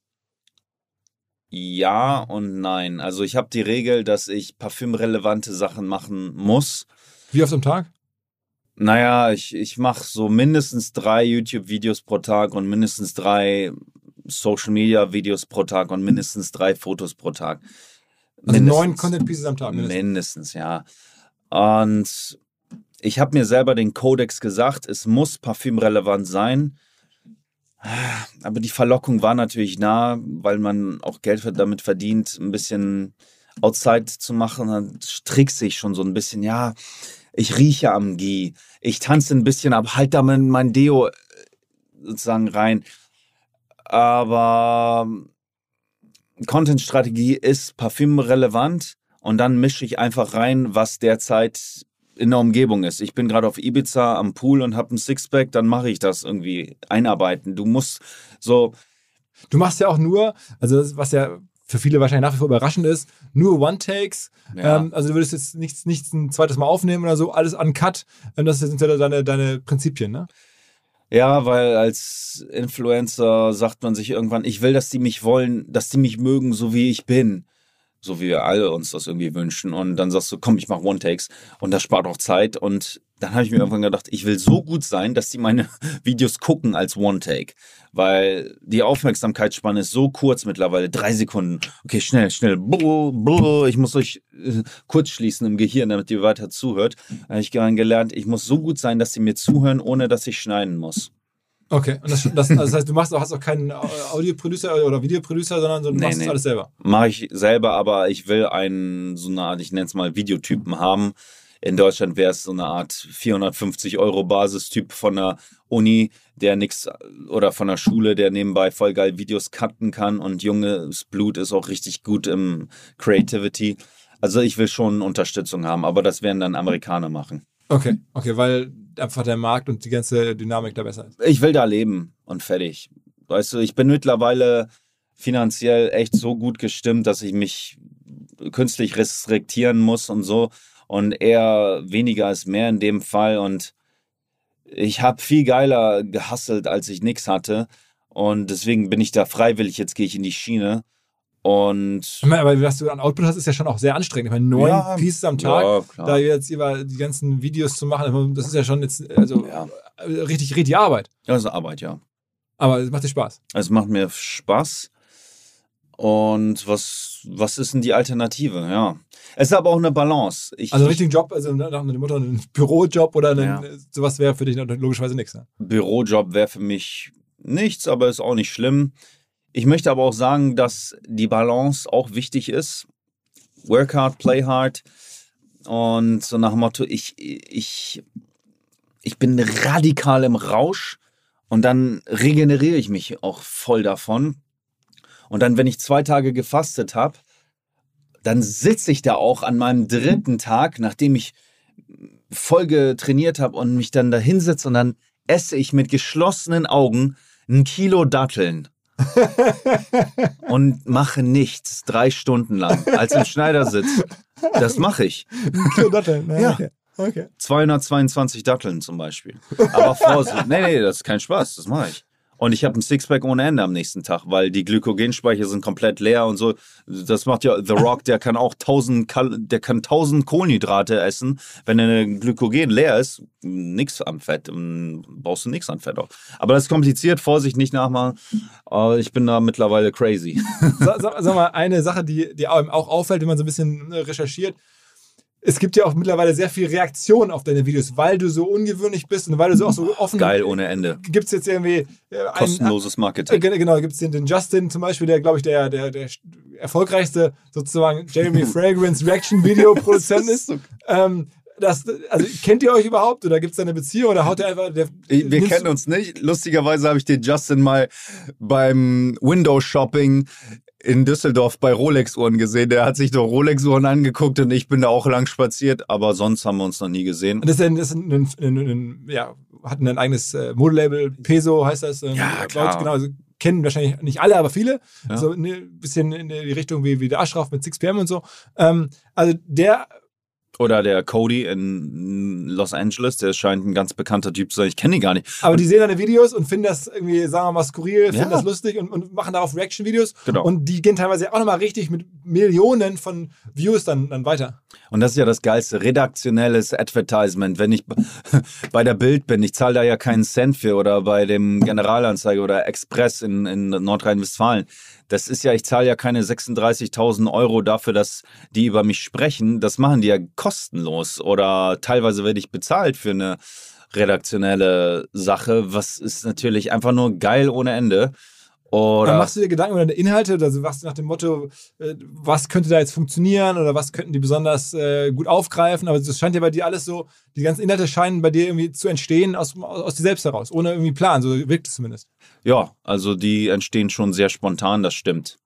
Ja und nein. Also ich habe die Regel, dass ich parfümrelevante Sachen machen muss. Wie oft am Tag? Naja, ich, ich mache so mindestens drei YouTube-Videos pro Tag und mindestens drei Social-Media-Videos pro Tag und mindestens drei Fotos pro Tag. Also Mindestens. neun Content-Pieces am Tag. mindestens. Mindestens, ja. Und ich habe mir selber den Kodex gesagt, es muss parfümrelevant sein. Aber die Verlockung war natürlich nah, weil man auch Geld damit verdient, ein bisschen outside zu machen. Dann trickst ich schon so ein bisschen, ja, ich rieche am Gie, ich tanze ein bisschen ab, halt da mein, mein Deo äh, sozusagen rein. Aber Content-Strategie ist parfümrelevant und dann mische ich einfach rein, was derzeit in der Umgebung ist. Ich bin gerade auf Ibiza am Pool und habe ein Sixpack, dann mache ich das irgendwie einarbeiten. Du musst so, Du machst ja auch nur, also das, was ja für viele wahrscheinlich nach wie vor überraschend ist, nur One-Takes. Ja. Ähm, also du würdest jetzt nichts, nichts ein zweites Mal aufnehmen oder so, alles uncut. Ähm, das sind ja deine, deine Prinzipien, ne? Ja, weil als Influencer sagt man sich irgendwann, ich will, dass die mich wollen, dass die mich mögen, so wie ich bin. So wie wir alle uns das irgendwie wünschen. Und dann sagst du, komm, ich mache One-Takes. Und das spart auch Zeit. Und dann habe ich mir irgendwann gedacht, ich will so gut sein, dass die meine Videos gucken als One-Take. Weil die Aufmerksamkeitsspanne ist so kurz mittlerweile. Drei Sekunden. Okay, schnell, schnell. Ich muss euch äh, kurz schließen im Gehirn, damit ihr weiter zuhört. Da habe ich dann gelernt, ich muss so gut sein, dass sie mir zuhören, ohne dass ich schneiden muss. Okay. Und das, das, also das heißt, du machst auch, hast auch keinen Audioproducer oder Videoproducer, sondern so, du Nee, machst nee. das alles selber. Mache ich selber, aber ich will einen, so eine Art, ich nenne es mal Videotypen haben. In Deutschland wäre es so eine Art 450 Euro Basistyp von der Uni, der nix oder von der Schule, der nebenbei voll geil Videos cutten kann und junges Blut ist auch richtig gut im Creativity. Also ich will schon Unterstützung haben, aber das werden dann Amerikaner machen. Okay, okay, weil einfach der Markt und die ganze Dynamik da besser ist. Ich will da leben und fertig. Weißt du, ich bin mittlerweile finanziell echt so gut gestimmt, dass ich mich künstlich restriktieren muss und so. Und eher weniger ist mehr in dem Fall. Und ich habe viel geiler gehustelt, als ich nichts hatte. Und deswegen bin ich da freiwillig. Jetzt gehe ich in die Schiene. Und Aber was du an Output hast, ist ja schon auch sehr anstrengend. Ich meine, neun Ja, Pieces am Tag, ja, da jetzt über die ganzen Videos zu machen, das ist ja schon jetzt also Ja. richtig, richtig Arbeit. das ist Arbeit, ja. Aber es macht dir Spaß. Es macht mir Spaß. Und was, was ist denn die Alternative? Ja. Es ist aber auch eine Balance. Ich, Also einen richtigen Job, also nach dem Motto, ein Bürojob oder einen, Ja. sowas wäre für dich logischerweise nichts. Ne? Bürojob wäre für mich nichts, aber ist auch nicht schlimm. Ich möchte aber auch sagen, dass die Balance auch wichtig ist. Work hard, play hard. Und so nach dem Motto, ich, ich, ich bin radikal im Rausch und dann regeneriere ich mich auch voll davon. Und dann, wenn ich zwei Tage gefastet habe, dann sitze ich da auch an meinem dritten Tag, nachdem ich voll getrainiert habe und mich dann da hinsetze und dann esse ich mit geschlossenen Augen ein Kilo Datteln. und mache nichts drei Stunden lang als im Schneidersitz. Das mache ich. Kilo Datteln, ne? Ja. Okay. okay. 222 Datteln zum Beispiel. Aber Vorsicht. nee, nee, das ist kein Spaß, das mache ich. Und ich habe ein Sixpack ohne Ende am nächsten Tag, weil die Glykogenspeicher sind komplett leer und so. Das macht ja The Rock, der kann auch 1000, Kal der kann 1000 Kohlenhydrate essen. Wenn eine Glykogen leer ist, nix an Fett, brauchst du nichts an Fett auch. Aber das ist kompliziert, Vorsicht, nicht nachmachen. Ich bin da mittlerweile crazy. Sag, sag, sag mal, eine Sache, die, die auch auffällt, wenn man so ein bisschen recherchiert. Es gibt ja auch mittlerweile sehr viel Reaktion auf deine Videos, weil du so ungewöhnlich bist und weil du so auch so offen Geil ohne Ende. Gibt es jetzt irgendwie äh, einen, Kostenloses äh, Marketing. genau, gibt es den, den Justin zum Beispiel, der, glaube ich, der, der, der erfolgreichste sozusagen Jeremy Fragrance Reaction Video Produzent ist. Ähm, das, also kennt ihr euch überhaupt oder gibt es da eine Beziehung oder haut ihr einfach. Der, Wir kennen uns nicht. Lustigerweise habe ich den Justin mal beim Window Shopping in Düsseldorf bei Rolex-Uhren gesehen. Der hat sich doch Rolex-Uhren angeguckt und ich bin da auch lang spaziert, aber sonst haben wir uns noch nie gesehen. Das ist ein, das ist ein, ein, ein, ja, hatten ein eigenes äh, Modelabel, Peso heißt das. ähm, Ja, klar. Leute, Genau, also kennen wahrscheinlich nicht alle, aber viele. Ja. So ein bisschen in die Richtung wie, wie der Ashraf mit 6pm und so. Ähm, also der Oder der Cody in Los Angeles, der scheint ein ganz bekannter Typ zu sein. Ich kenne ihn gar nicht. Aber die sehen deine Videos und finden das irgendwie, sagen wir mal, skurril, finden Ja. das lustig und, und machen darauf Reaction-Videos. Genau. Und die gehen teilweise auch nochmal richtig mit Millionen von Views dann, dann weiter. Und das ist ja das Geilste, redaktionelles Advertisement. Wenn ich bei der Bild bin, ich zahle da ja keinen Cent für oder bei dem Generalanzeiger oder Express in, in Nordrhein-Westfalen. Das ist ja, ich zahle ja keine 36.000 Euro dafür, dass die über mich sprechen. Das machen die ja kostenlos oder teilweise werde ich bezahlt für eine redaktionelle Sache, was ist natürlich einfach nur geil ohne Ende. Dann Oder machst du dir Gedanken über deine Inhalte, also was nach dem Motto, äh, was könnte da jetzt funktionieren oder was könnten die besonders äh, gut aufgreifen. Aber das scheint ja bei dir alles so, die ganzen Inhalte scheinen bei dir irgendwie zu entstehen aus, aus dir selbst heraus, ohne irgendwie Plan. So wirkt es zumindest. ja, also die entstehen schon sehr spontan, das stimmt.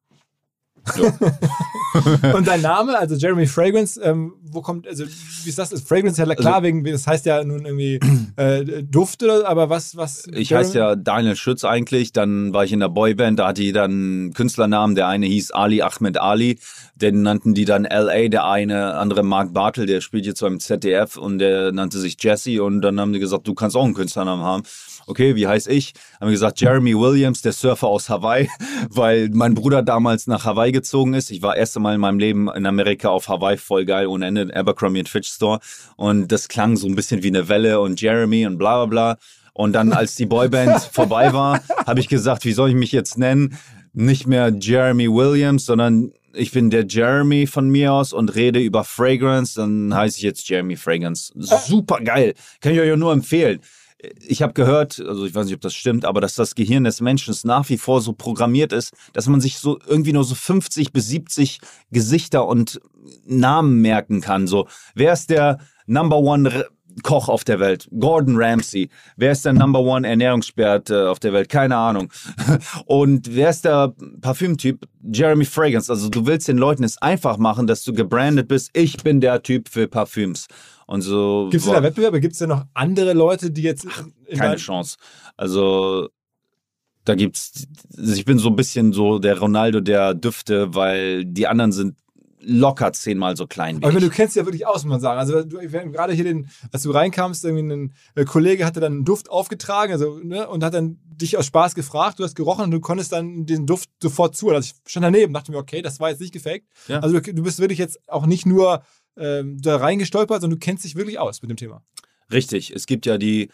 Und dein Name, also Jeremy Fragrance, ähm, wo kommt, also wie ist das? Fragrance ist ja klar, Also- wegen, das heißt ja nun irgendwie äh, Duft oder, aber was, was? Ich heiße ja Daniel Schütz eigentlich, dann war ich in der Boyband, da hatte die dann einen Künstlernamen, der eine hieß Ali Ahmed Ali, den nannten die dann LA, der eine andere Mark Bartel, der spielt jetzt beim ZDF und der nannte sich Jesse. Und dann haben die gesagt, du kannst auch einen Künstlernamen haben. Okay, wie heiß ich? Haben wir gesagt, Jeremy Williams, der Surfer aus Hawaii, weil mein Bruder damals nach Hawaii gezogen ist. Ich war das erste Mal in meinem Leben in Amerika auf Hawaii, voll geil, ohne Ende, Abercrombie Fitch Store und das klang so ein bisschen wie eine Welle und Jeremy und bla bla bla. Und dann, als die Boyband vorbei war, habe ich gesagt, wie soll ich mich jetzt nennen? Nicht mehr Jeremy Williams, sondern ich bin der Jeremy von mir aus und rede über Fragrance. Dann heiße ich jetzt Jeremy Fragrance. Super geil. Kann ich euch nur empfehlen. Ich habe gehört, also ich weiß nicht, ob das stimmt, aber dass das Gehirn des Menschen nach wie vor so programmiert ist, dass man sich so irgendwie nur so 50 bis 70 Gesichter und Namen merken kann. So, wer ist der Number One Koch auf der Welt? Gordon Ramsay. Wer ist der Number One Ernährungsexperte auf der Welt? Keine Ahnung. Und wer ist der Parfümtyp? Jeremy Fragrance. Also du willst den Leuten es einfach machen, dass du gebrandet bist. Ich bin der Typ für Parfüms. Und so. Gibt es da Wettbewerbe? Gibt es da noch andere Leute, die jetzt in keine Chance. Also da gibt's, ich bin so ein bisschen so der Ronaldo der Düfte, weil die anderen sind locker zehnmal so klein wie Aber ich du kennst ja wirklich aus, muss man sagen. Also du, gerade hier den, als du reinkamst, irgendwie ein äh, Kollege hatte dann einen Duft aufgetragen, also ne, und hat dann dich aus Spaß gefragt. Du hast gerochen und du konntest dann den Duft sofort zu. Also ich stand daneben, dachte mir, okay, das war jetzt nicht gefaked. Ja. Also du, du bist wirklich jetzt auch nicht nur ähm, da reingestolpert, sondern du kennst dich wirklich aus mit dem Thema. Richtig, es gibt ja die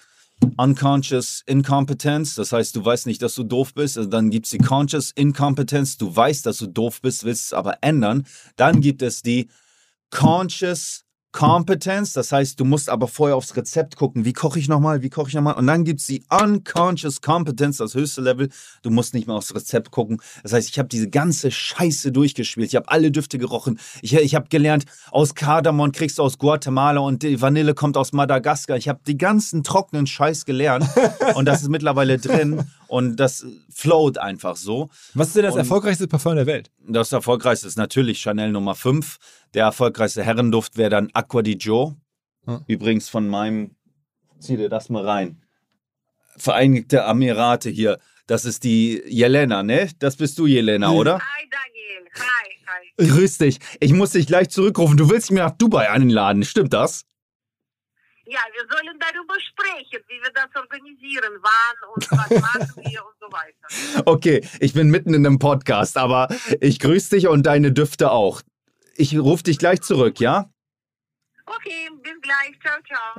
Unconscious Incompetence, das heißt, du weißt nicht, dass du doof bist. Also dann gibt es die Conscious Incompetence, du weißt, dass du doof bist, willst es aber ändern. Dann gibt es die Conscious Competence, das heißt, du musst aber vorher aufs Rezept gucken, wie koche ich nochmal, wie koche ich nochmal. Und dann gibt es die Unconscious Competence, das höchste Level. Du musst nicht mehr aufs Rezept gucken. Das heißt, ich habe diese ganze Scheiße durchgespielt. Ich habe alle Düfte gerochen. Ich, ich habe gelernt, aus Kardamom kriegst du aus Guatemala und die Vanille kommt aus Madagaskar. Ich habe die ganzen trockenen Scheiß gelernt und das ist mittlerweile drin und das float einfach so. Was ist denn das Und- erfolgreichste Parfum der Welt? Das erfolgreichste ist natürlich Chanel Nummer 5. Der erfolgreichste Herrenduft wäre dann Aqua di Gio. Hm. Übrigens von meinem, zieh dir das mal rein. Vereinigte Emirate hier. Das ist die Jelena, ne? Das bist du, Jelena, Nee. oder? Hi Daniel, hi, hi. Grüß dich. Ich muss dich gleich zurückrufen. Du willst mich nach Dubai einladen. Stimmt das? Ja, wir sollen darüber sprechen, wie wir das organisieren, wann und was machen wir und so weiter. Okay, ich bin mitten in einem Podcast, aber ich grüße dich und deine Düfte auch. Ich rufe dich gleich zurück, ja? Okay, bis gleich. Ciao, ciao.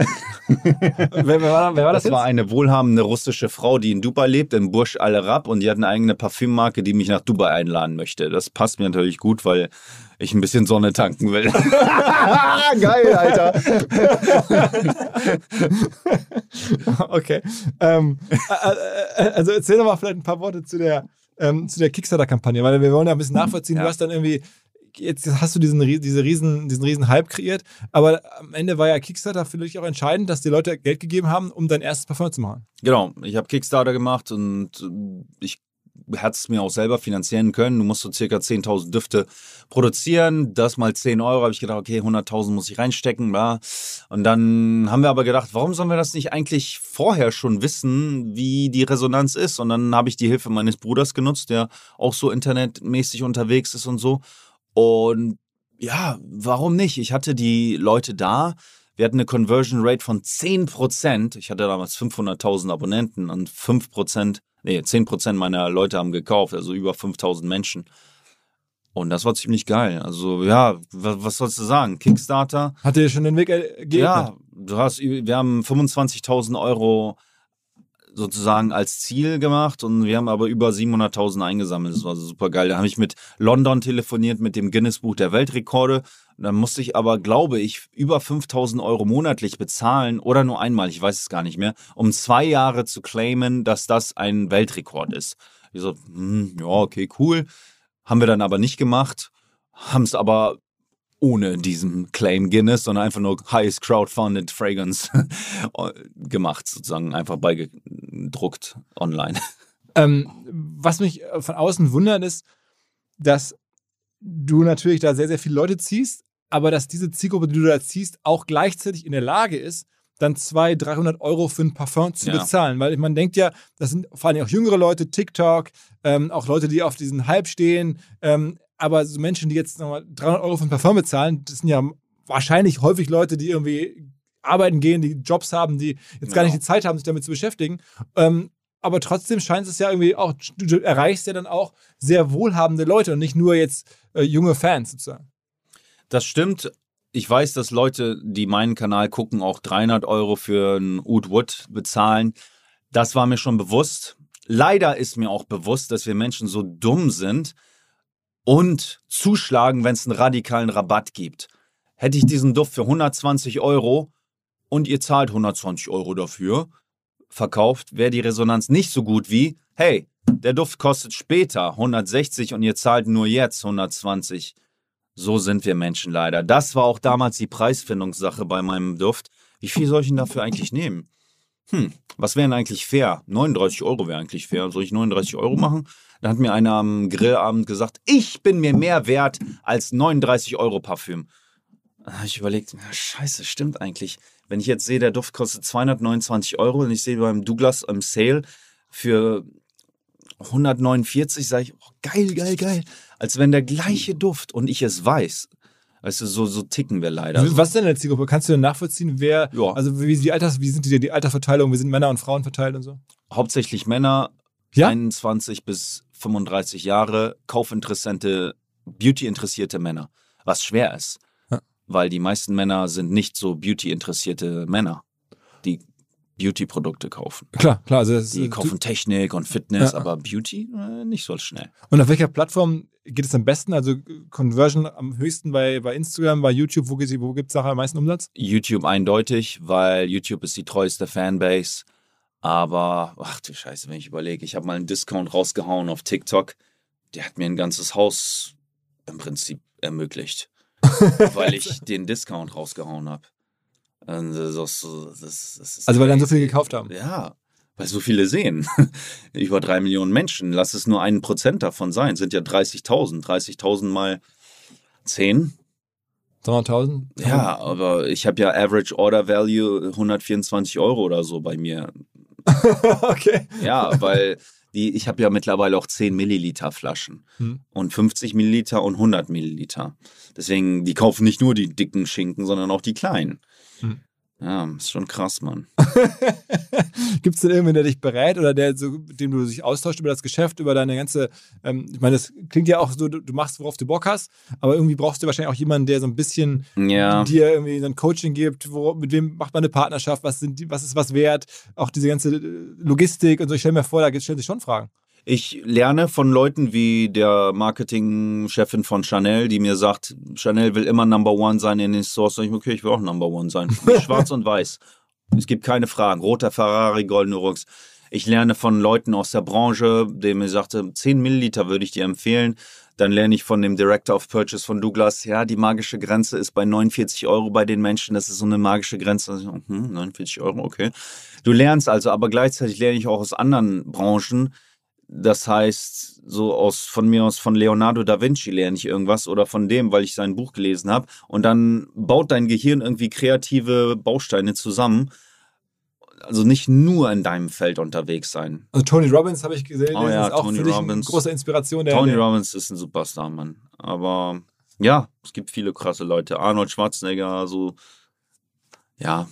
wer, wer, war, wer war das, Das jetzt? war eine wohlhabende russische Frau, die in Dubai lebt, in Burj Al Arab und die hat eine eigene Parfümmarke, die mich nach Dubai einladen möchte. Das passt mir natürlich gut, weil ich ein bisschen Sonne tanken will. Geil, Alter. okay. Ähm, äh, äh, also erzähl doch mal vielleicht ein paar Worte zu der, ähm, zu der Kickstarter-Kampagne, weil wir wollen ja ein bisschen nachvollziehen. Ja. Du hast dann irgendwie, jetzt hast du diesen, diese riesen, diesen riesen Hype kreiert, aber am Ende war ja Kickstarter für dich auch entscheidend, dass die Leute Geld gegeben haben, um dein erstes Parfum zu machen. Genau, ich habe Kickstarter gemacht und äh, ich hätte es mir auch selber finanzieren können. Du musst so circa 10.000 Düfte produzieren. Das mal 10 Euro. Habe ich gedacht, okay, 100.000 muss ich reinstecken. Bla. Und dann haben wir aber gedacht, warum sollen wir das nicht eigentlich vorher schon wissen, wie die Resonanz ist? Und dann habe ich die Hilfe meines Bruders genutzt, der auch so internetmäßig unterwegs ist und so. Und ja, warum nicht? Ich hatte die Leute da. Wir hatten eine Conversion Rate von 10%. Ich hatte damals 500.000 Abonnenten und 5%, nee, 10% meiner Leute haben gekauft, also über 5.000 Menschen. Und das war ziemlich geil. Also ja, was, sollst du sagen? Kickstarter. Hat dir schon den Weg äh, geebnet? Ja, du hast, wir haben 25.000 Euro sozusagen als Ziel gemacht und wir haben aber über 700.000 eingesammelt. Das war super geil. Da habe ich mit London telefoniert, mit dem Guinness Buch der Weltrekorde. Dann musste ich aber, glaube ich, über 5.000 Euro monatlich bezahlen oder nur einmal, ich weiß es gar nicht mehr, um zwei Jahre zu claimen, dass das ein Weltrekord ist. Ich so, hm, ja, okay, cool. Haben wir dann aber nicht gemacht, haben es aber ohne diesen Claim Guinness, sondern einfach nur Highest Crowdfunded Fragrance gemacht, sozusagen einfach beigedruckt online. Ähm, was mich äh, von außen wundert, ist, dass du natürlich da sehr, sehr viele Leute ziehst, aber dass diese Zielgruppe, die du da ziehst, auch gleichzeitig in der Lage ist, dann 200, 300 Euro für ein Parfum zu Ja. bezahlen. Weil man denkt ja, das sind vor allem auch jüngere Leute, TikTok, ähm, auch Leute, die auf diesen Hype stehen. Ähm, aber so Menschen, die jetzt nochmal 300 Euro für ein Parfum bezahlen, das sind ja wahrscheinlich häufig Leute, die irgendwie arbeiten gehen, die Jobs haben, die jetzt gar nicht die Zeit haben, sich damit zu beschäftigen. Ähm, aber trotzdem scheint es ja irgendwie auch, du, du erreichst ja dann auch sehr wohlhabende Leute und nicht nur jetzt äh, junge Fans sozusagen. Das stimmt. Ich weiß, dass Leute, die meinen Kanal gucken, auch 300 Euro für einen Oud Wood bezahlen. Das war mir schon bewusst. Leider ist mir auch bewusst, dass wir Menschen so dumm sind und zuschlagen, wenn es einen radikalen Rabatt gibt. Hätte ich diesen Duft für 120 Euro und ihr zahlt 120 Euro dafür, verkauft, wäre die Resonanz nicht so gut wie, hey, der Duft kostet später 160 und ihr zahlt nur jetzt 120. So sind wir Menschen leider. Das war auch damals die Preisfindungssache bei meinem Duft. Wie viel soll ich denn dafür eigentlich nehmen? Hm, was wäre denn eigentlich fair? 39 Euro wäre eigentlich fair. Soll ich 39 Euro machen? Da hat mir einer am Grillabend gesagt, ich bin mir mehr wert als 39 Euro Parfüm. Da habe ich überlegt, na, scheiße, stimmt eigentlich. Wenn ich jetzt sehe, der Duft kostet 229 Euro und ich sehe beim Douglas im Sale für 149, sage ich, oh, geil, geil, geil. Als wenn der gleiche Duft und ich es weiß. Weißt du, so, so ticken wir leider. Was ist denn deine Zielgruppe? Kannst du denn nachvollziehen, wer, Ja. also wie, die Alters, wie sind die, die Altersverteilung, wie sind Männer und Frauen verteilt und so? Hauptsächlich Männer, Ja? 21 bis 35 Jahre, kaufinteressante, beauty-interessierte Männer. Was schwer ist. Ja. Weil die meisten Männer sind nicht so beauty-interessierte Männer, die Beauty-Produkte kaufen. Klar, klar. Also das, Die kaufen Technik und Fitness, Ja. aber Beauty äh, nicht so schnell. Und auf welcher Plattform geht es am besten? Also Conversion am höchsten bei, bei Instagram, bei YouTube, wo, geht- wo gibt es nachher am meisten Umsatz? YouTube eindeutig, weil YouTube ist die treueste Fanbase. Aber, ach du Scheiße, wenn ich überlege, ich habe mal einen Discount rausgehauen auf TikTok. Der hat mir ein ganzes Haus im Prinzip ermöglicht, weil ich den Discount rausgehauen habe. Das, das, das, das Also weil dann so crazy. viele gekauft haben. Ja, weil so viele sehen. Über drei Millionen Menschen. Lass es nur ein Prozent davon sein. Sind ja 30.000. 30.000 mal 10. 300.000? Ja, aber ich habe ja Average Order Value 124 Euro oder so bei mir. okay. Ja, weil die, ich habe ja mittlerweile auch 10 Milliliter Flaschen Hm. und 50 Milliliter und 100 Milliliter. Deswegen, die kaufen nicht nur die dicken Schinken, sondern auch die kleinen. Hm. Ja, ist schon krass, Mann. Gibt es denn irgendwen, der dich berät oder der, so, mit dem du dich austauscht über das Geschäft, über deine ganze, ähm, ich meine, das klingt ja auch so, du, du machst, worauf du Bock hast, aber irgendwie brauchst du wahrscheinlich auch jemanden, der so ein bisschen Ja. dir irgendwie so ein Coaching gibt, wo, mit wem macht man eine Partnerschaft, was, sind die, was ist was wert, auch diese ganze Logistik und so. Ich stelle mir vor, da stellen sich schon Fragen. Ich lerne von Leuten wie der Marketingchefin von Chanel, die mir sagt, Chanel will immer Number One sein in den Stores. Sag ich, okay, ich will auch Number One sein. Schwarz und Weiß. Es gibt keine Fragen. Roter Ferrari, goldene Rux. Ich lerne von Leuten aus der Branche, der mir sagte, 10 Milliliter würde ich dir empfehlen. Dann lerne ich von dem Director of Purchase von Douglas, ja, die magische Grenze ist bei 49 Euro bei den Menschen. Das ist so eine magische Grenze. Also, hm, 49 Euro, okay. Du lernst also, aber gleichzeitig lerne ich auch aus anderen Branchen. Das heißt, so aus von mir aus von Leonardo da Vinci lerne ich irgendwas oder von dem, weil ich sein Buch gelesen habe. Und dann baut dein Gehirn irgendwie kreative Bausteine zusammen. Also nicht nur in deinem Feld unterwegs sein. Also Tony Robbins habe ich gesehen, Oh der ja, ist auch Tony für dich eine Robbins. große Inspiration. Der, Tony der, Robbins ist ein Superstar, Mann. Aber ja, es gibt viele krasse Leute. Arnold Schwarzenegger, so ja,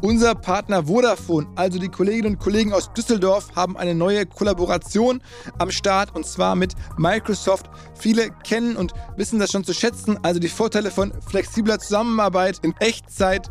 Unser Partner Vodafone, also die Kolleginnen und Kollegen aus Düsseldorf, haben eine neue Kollaboration am Start und zwar mit Microsoft. Viele kennen und wissen das schon zu schätzen, also die Vorteile von flexibler Zusammenarbeit in Echtzeit,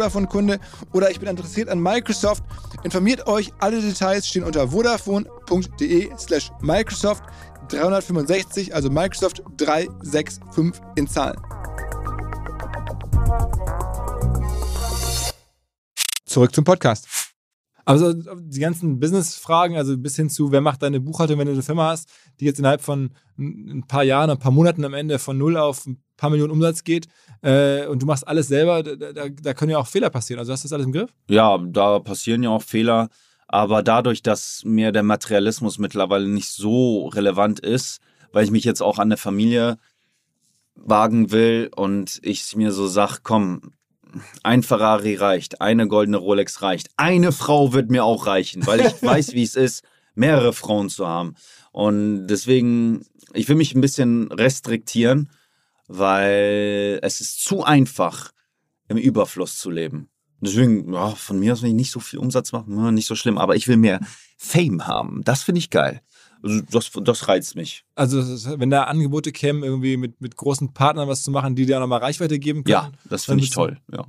Vodafone-Kunde oder ich bin interessiert an Microsoft, informiert euch. Alle Details stehen unter vodafone.de slash Microsoft 365, also Microsoft 365 in Zahlen. Zurück zum Podcast. Also die ganzen Business-Fragen, also bis hin zu, wer macht deine Buchhaltung, wenn du eine Firma hast, die jetzt innerhalb von ein paar Jahren, ein paar Monaten am Ende von null auf ein paar Millionen Umsatz geht äh, und du machst alles selber, da, da, da können ja auch Fehler passieren. Also hast du das alles im Griff? ja, da passieren ja auch Fehler. Aber dadurch, dass mir der Materialismus mittlerweile nicht so relevant ist, weil ich mich jetzt auch an eine Familie wagen will und ich mir so sag, komm, ein Ferrari reicht, eine goldene Rolex reicht, eine Frau wird mir auch reichen, weil ich weiß, wie es ist, mehrere Frauen zu haben. Und deswegen, ich will mich ein bisschen restriktieren, weil es ist zu einfach, im Überfluss zu leben. Deswegen, ja, von mir aus will ich nicht so viel Umsatz machen, ja, nicht so schlimm, aber ich will mehr Fame haben. Das finde ich geil. Also das, das reizt mich. Also wenn da Angebote kämen, irgendwie mit, mit großen Partnern was zu machen, die dir auch nochmal Reichweite geben können. Ja, das finde ich toll. Ja.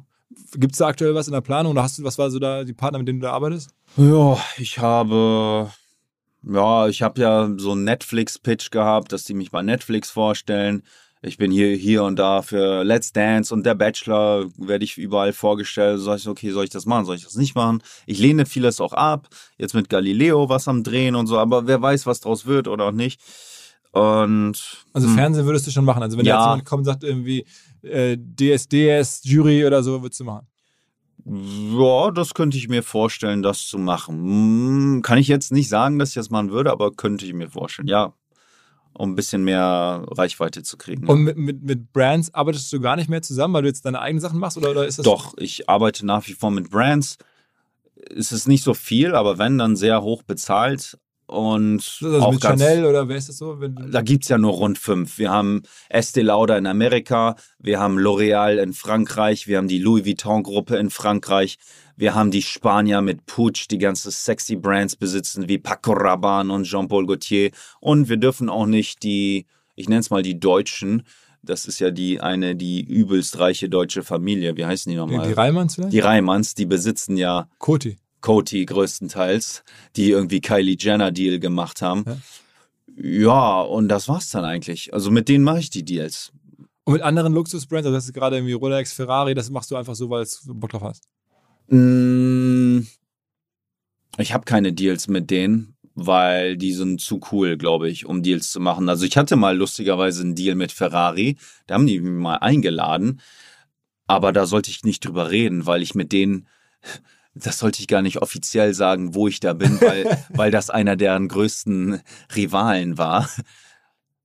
Gibt es da aktuell was in der Planung oder hast du, was war so da die Partner, mit denen du da arbeitest? Ja, ich habe, ja, ich habe ja so einen Netflix-Pitch gehabt, dass die mich bei Netflix vorstellen. Ich bin hier, hier und da für Let's Dance und der Bachelor werde ich überall vorgestellt. So sag ich, okay, soll ich das machen, soll ich das nicht machen? Ich lehne vieles auch ab. Jetzt mit Galileo was am Drehen und so, aber wer weiß, was draus wird oder auch nicht. Und Also hm, Fernsehen würdest du schon machen. Also wenn Ja. jetzt jemand kommt und sagt irgendwie äh, DSDS, Jury oder so, würdest du machen. ja, das könnte ich mir vorstellen, das zu machen. Hm, Kann ich jetzt nicht sagen, dass ich das machen würde, aber könnte ich mir vorstellen, ja. Um ein bisschen mehr Reichweite zu kriegen. Und mit, mit, mit Brands arbeitest du gar nicht mehr zusammen, weil du jetzt deine eigenen Sachen machst? Oder, oder ist das Doch, ich arbeite nach wie vor mit Brands. Es ist nicht so viel, aber wenn, dann sehr hoch bezahlt. Und Also auch mit ganz, Chanel oder wer ist das so? Wenn, Da gibt es ja nur rund fünf. Wir haben Estee Lauder in Amerika, wir haben L'Oreal in Frankreich, wir haben die Louis Vuitton-Gruppe in Frankreich, wir haben die Spanier mit Puig, die ganze sexy Brands besitzen, wie Paco Rabanne und Jean-Paul Gaultier. Und wir dürfen auch nicht die, ich nenne es mal die Deutschen, das ist ja die eine, die übelst reiche deutsche Familie. Wie heißen die die, nochmal? die Reimanns vielleicht? Die Reimanns, die besitzen ja Coty. Coty größtenteils, die irgendwie Kylie Jenner Deal gemacht haben. Ja. und das war's dann eigentlich. Also mit denen mache ich die Deals. Und mit anderen Luxusbrands, also das ist gerade irgendwie Rolex, Ferrari, das machst du einfach so, weil du Bock drauf hast. Mm, Ich habe keine Deals mit denen. weil die sind zu cool, glaube ich, um Deals zu machen. Also ich hatte mal lustigerweise einen Deal mit Ferrari, da haben die mich mal eingeladen, aber da sollte ich nicht drüber reden, weil ich mit denen, das sollte ich gar nicht offiziell sagen, wo ich da bin, weil, weil das einer deren größten Rivalen war.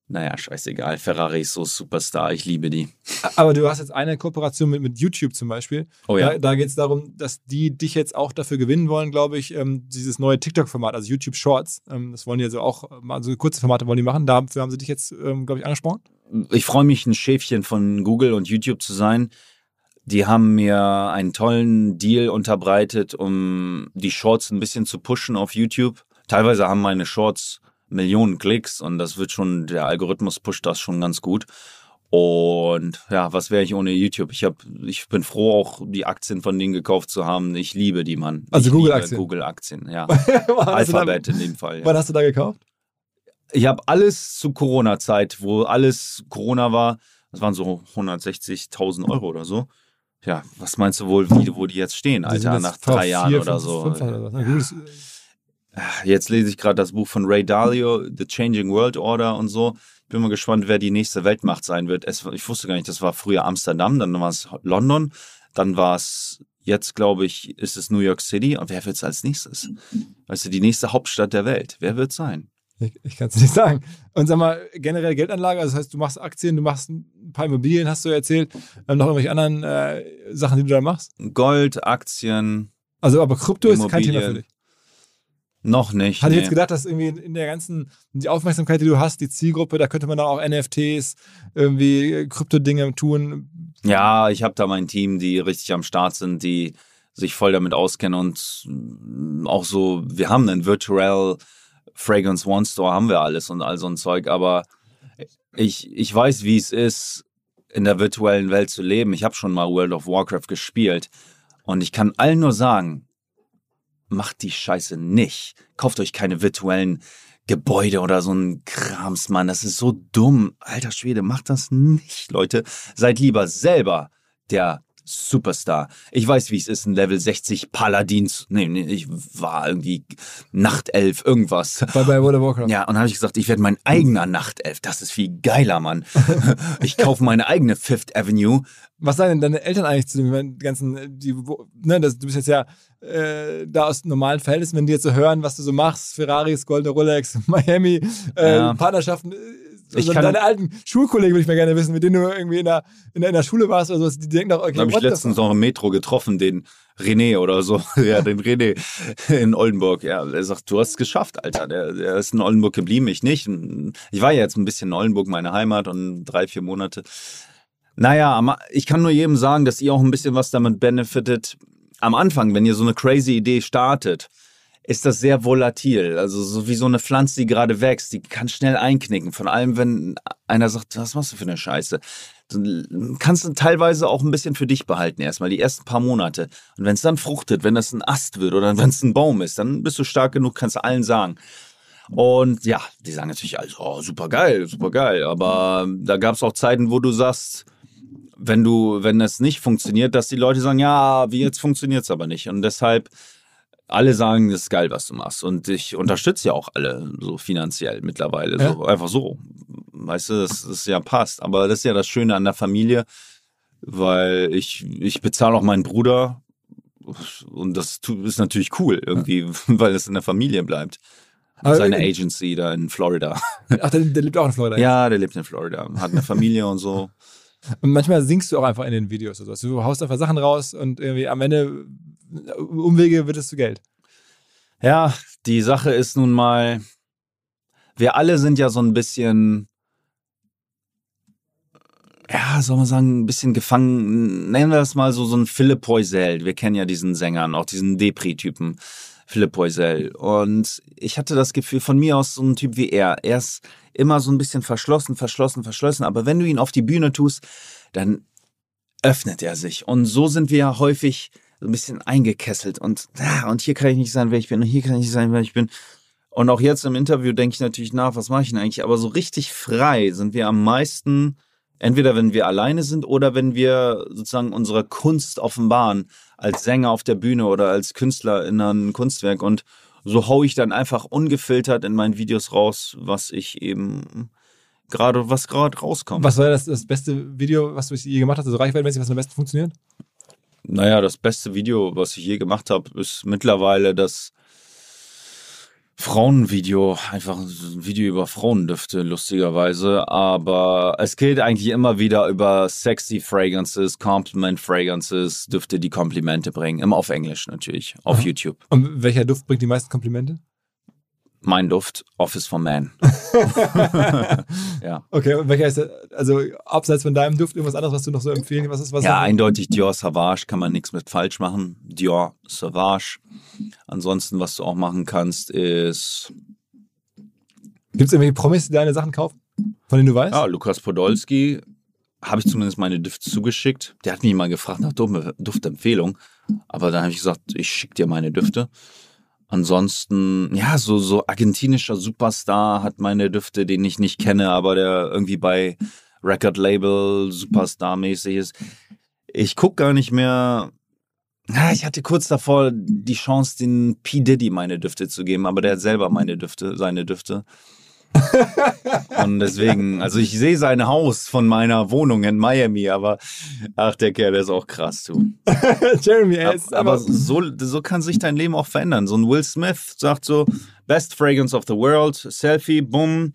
Naja, scheißegal. Ferrari ist so Superstar. Ich liebe die. Aber du hast jetzt eine Kooperation mit, mit YouTube zum Beispiel. Oh ja. Da, da geht es darum, dass die dich jetzt auch dafür gewinnen wollen, glaube ich, ähm, dieses neue TikTok-Format, also YouTube Shorts. Ähm, das wollen die also auch, also kurze Formate wollen die machen. Dafür haben sie dich jetzt, ähm, glaube ich, angesprochen. Ich freue mich, ein Schäfchen von Google und YouTube zu sein. Die haben mir einen tollen Deal unterbreitet, um die Shorts ein bisschen zu pushen auf YouTube. Teilweise haben meine Shorts Millionen Klicks und das wird schon, der Algorithmus pusht das schon ganz gut. Und ja, was wäre ich ohne YouTube? Ich hab, ich bin froh, auch die Aktien von denen gekauft zu haben. Ich liebe die, Mann. Also Google-Aktien? Google-Aktien, ja. Du da- Alphabet in dem Fall. Ja. Wann hast du da gekauft? Ich habe alles zu Corona-Zeit, wo alles Corona war. Das waren so 160.000 Euro oder so. Ja, was meinst du wohl, wie, wo die jetzt stehen, Alter, nach drei Jahren vier, oder fünf- so. fünf Jahre was. Na gut, Jetzt lese ich gerade das Buch von Ray Dalio, The Changing World Order und so. Ich bin mal gespannt, wer die nächste Weltmacht sein wird. Es, ich wusste gar nicht, das war früher Amsterdam, dann war es London, dann war es, jetzt glaube ich, ist es New York City. Und wer wird es als nächstes? Weißt du, die nächste Hauptstadt der Welt. Wer wird sein? Ich, ich kann es nicht sagen. Und sag mal, generell Geldanlage, also das heißt, du machst Aktien, du machst ein paar Immobilien, hast du erzählt, ähm, noch irgendwelche anderen äh, Sachen, die du da machst. Gold, Aktien, Also, aber Krypto ist kein Thema für dich. noch nicht. Hatte ich nee. jetzt gedacht, dass irgendwie in der ganzen, die Aufmerksamkeit, die du hast, die Zielgruppe, da könnte man dann auch NFTs, irgendwie äh, Krypto-Dinge tun. Ja, ich habe da mein Team, die richtig am Start sind, die sich voll damit auskennen und mm, auch so, wir haben einen Virtual Fragrance One Store, haben wir alles und all so ein Zeug, aber ich, ich weiß, wie es ist, in der virtuellen Welt zu leben. Ich habe schon mal World of Warcraft gespielt und ich kann allen nur sagen, macht die Scheiße nicht. Kauft euch keine virtuellen Gebäude oder so ein Krams, Mann. Das ist so dumm. Alter Schwede, macht das nicht, Leute. Seid lieber selber der Superstar. Ich weiß, wie es ist, ein Level 60 Paladin zu. Nee, nee, ich war irgendwie Nachtelf, irgendwas. Bei, bei World of Warcraft. Ja, und habe ich gesagt, ich werde mein eigener Nachtelf. Das ist viel geiler, Mann. ich kaufe meine eigene Fifth Avenue. Was sagen denn deine Eltern eigentlich zu dem ganzen, die, wo, ne, das, du bist jetzt ja äh, da aus normalen Verhältnissen, wenn die jetzt so hören, was du so machst, Ferraris, Goldene Rolex, Miami, äh, Ja. Partnerschaften, äh, also kann- deine alten Schulkollegen würde ich mal gerne wissen, mit denen du irgendwie in der, in der, in der Schule warst oder so, die denken doch, okay, Da habe ich letztens auch im Metro getroffen, den René oder so. ja, den René in Oldenburg. Ja, er sagt, du hast es geschafft, Alter. Der, der ist in Oldenburg geblieben, ich nicht. Ich war ja jetzt ein bisschen in Oldenburg, meine Heimat, und drei, vier Monate. Naja, ich kann nur jedem sagen, dass ihr auch ein bisschen was damit benefitet. Am Anfang, wenn ihr so eine crazy Idee startet, ist das sehr volatil. Also so wie so eine Pflanze, die gerade wächst, die kann schnell einknicken. Von allem, wenn einer sagt, was machst du für eine Scheiße? Du kannst du teilweise auch ein bisschen für dich behalten erstmal, die ersten paar Monate. Und wenn es dann fruchtet, wenn das ein Ast wird oder wenn es ein Baum ist, dann bist du stark genug, kannst du allen sagen. Und ja, die sagen natürlich alles, oh, super geil, super geil. Aber da gab es auch Zeiten, wo du sagst, wenn du, wenn es nicht funktioniert, dass die Leute sagen, ja, wie jetzt funktioniert es aber nicht. Und deshalb, alle sagen, das ist geil, was du machst. Und ich unterstütze ja auch alle so finanziell mittlerweile. Ja. So, einfach so. Weißt du, dass das ja passt. Aber das ist ja das Schöne an der Familie, weil ich, ich bezahle auch meinen Bruder. Und das ist natürlich cool irgendwie, weil es in der Familie bleibt. Aber- Seine Agency da in Florida. Ach, der, der lebt auch in Florida. Ja, der lebt in Florida, hat eine Familie und so. Und manchmal singst du auch einfach in den Videos oder so. Du haust einfach Sachen raus und irgendwie am Ende Umwege wird es zu Geld. Ja, die Sache ist nun mal, wir alle sind ja so ein bisschen, ja, soll man sagen, ein bisschen gefangen, nennen wir das mal so, so ein Philipp Poisel. Wir kennen ja diesen Sängern, auch diesen Depri-Typen, Philipp Poisel. Und ich hatte das Gefühl, von mir aus so ein Typ wie er. Er ist immer so ein bisschen verschlossen, verschlossen, verschlossen. Aber wenn du ihn auf die Bühne tust, dann öffnet er sich. Und so sind wir ja häufig so ein bisschen eingekesselt. Und, ah, und hier kann ich nicht sein, wer ich bin. Und hier kann ich nicht sein, wer ich bin. Und auch jetzt im Interview denke ich natürlich nach, was mache ich denn eigentlich? Aber so richtig frei sind wir am meisten, entweder wenn wir alleine sind oder wenn wir sozusagen unsere Kunst offenbaren, als Sänger auf der Bühne oder als Künstler in einem Kunstwerk. Und so hau ich dann einfach ungefiltert in meinen Videos raus, was ich eben gerade, was gerade rauskommt. Was war das, das beste Video, was du je gemacht hast, also reichweitenmäßig, was am besten funktioniert? Naja, das beste Video, was ich je gemacht habe, ist mittlerweile das Frauenvideo, einfach ein Video über Frauendüfte, lustigerweise. Aber es geht eigentlich immer wieder über sexy Fragrances, Compliment Fragrances, Düfte, die Komplimente bringen. Immer auf Englisch natürlich, auf Aha. YouTube. Und welcher Duft bringt die meisten Komplimente? Mein Duft, Office for Man. ja. Okay, und welcher ist der, also abseits von deinem Duft irgendwas anderes, was du noch so empfehlen? Was ist was? Ja, eindeutig Dior Sauvage kann man nichts mit falsch machen. Dior Sauvage. Ansonsten, was du auch machen kannst, ist Gibt es irgendwelche Promis, die deine Sachen kaufen? Von denen du weißt? Ja, Lukas Podolski habe ich zumindest meine Düfte zugeschickt. Der hat mich mal gefragt nach Duft- Duftempfehlung. Aber dann habe ich gesagt, ich schicke dir meine Düfte. Ansonsten, ja, so, so argentinischer Superstar hat meine Düfte, den ich nicht kenne, aber der irgendwie bei Record Label Superstar-mäßig ist. Ich guck gar nicht mehr. Ja, ich hatte kurz davor die Chance, den P. Diddy meine Düfte zu geben, aber der hat selber meine Düfte, seine Düfte. Und deswegen, also ich sehe sein Haus von meiner Wohnung in Miami, aber ach, der Kerl der ist auch krass, du. Jeremy, es ist aber einfach, so, so kann sich dein Leben auch verändern. So ein Will Smith sagt so, Best Fragrance of the World, Selfie, bumm,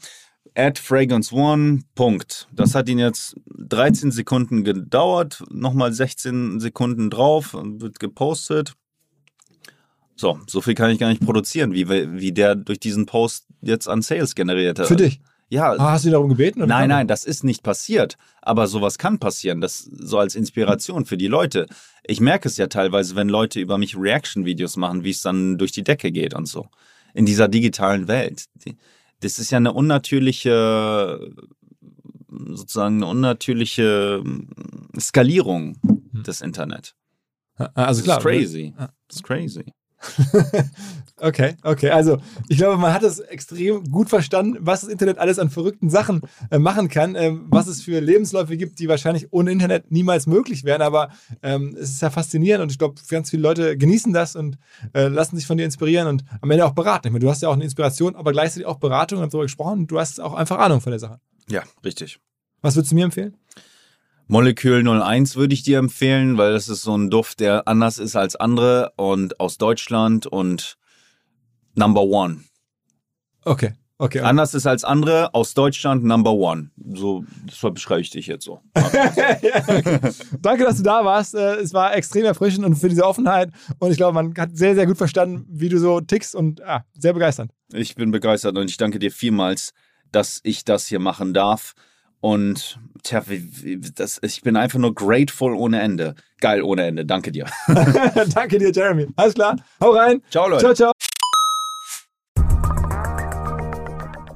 add Fragrance One, Punkt. Das hat ihn jetzt 13 Sekunden gedauert, nochmal 16 Sekunden drauf, wird gepostet. So, so viel kann ich gar nicht produzieren, wie, wie der durch diesen Post jetzt an Sales generiert hat. für dich. Ja, Ah, hast du ihn darum gebeten? oder Nein, nein, das ist nicht passiert. Aber sowas kann passieren. Das so als Inspiration für die Leute. Ich merke es ja teilweise, wenn Leute über mich Reaction-Videos machen, wie es dann durch die Decke geht und so. In dieser digitalen Welt. Das ist ja eine unnatürliche, sozusagen eine unnatürliche Skalierung des Internet. Ah, Also klar. das ist crazy. Das ist crazy. Okay, okay. Also ich glaube, man hat es extrem gut verstanden, was das Internet alles an verrückten Sachen äh, machen kann, ähm, was es für Lebensläufe gibt, die wahrscheinlich ohne Internet niemals möglich wären. Aber ähm, es ist ja faszinierend und ich glaube, ganz viele Leute genießen das und äh, lassen sich von dir inspirieren und am Ende auch beraten. Ich meine, du hast ja auch eine Inspiration, aber gleichzeitig auch Beratung, haben darüber gesprochen und du hast auch einfach Ahnung von der Sache. Ja, richtig. Was würdest du mir empfehlen? Molekül 01 würde ich dir empfehlen, weil das ist so ein Duft, der anders ist als andere und aus Deutschland und Number One. Okay, okay. Anders ist als andere, aus Deutschland Number One. So, das beschreibe ich dich jetzt so. Danke, dass du da warst. Äh, Es war extrem erfrischend und für diese Offenheit. Und ich glaube, man hat sehr, sehr gut verstanden, wie du so tickst und ja, sehr begeisternd. Ich bin begeistert und ich danke dir vielmals, dass ich das hier machen darf. Und tja, das, ich bin einfach nur grateful ohne Ende. Geil ohne Ende. Danke dir. Danke dir, Jeremy. Alles klar. Hau rein. Ciao, Leute. Ciao, ciao.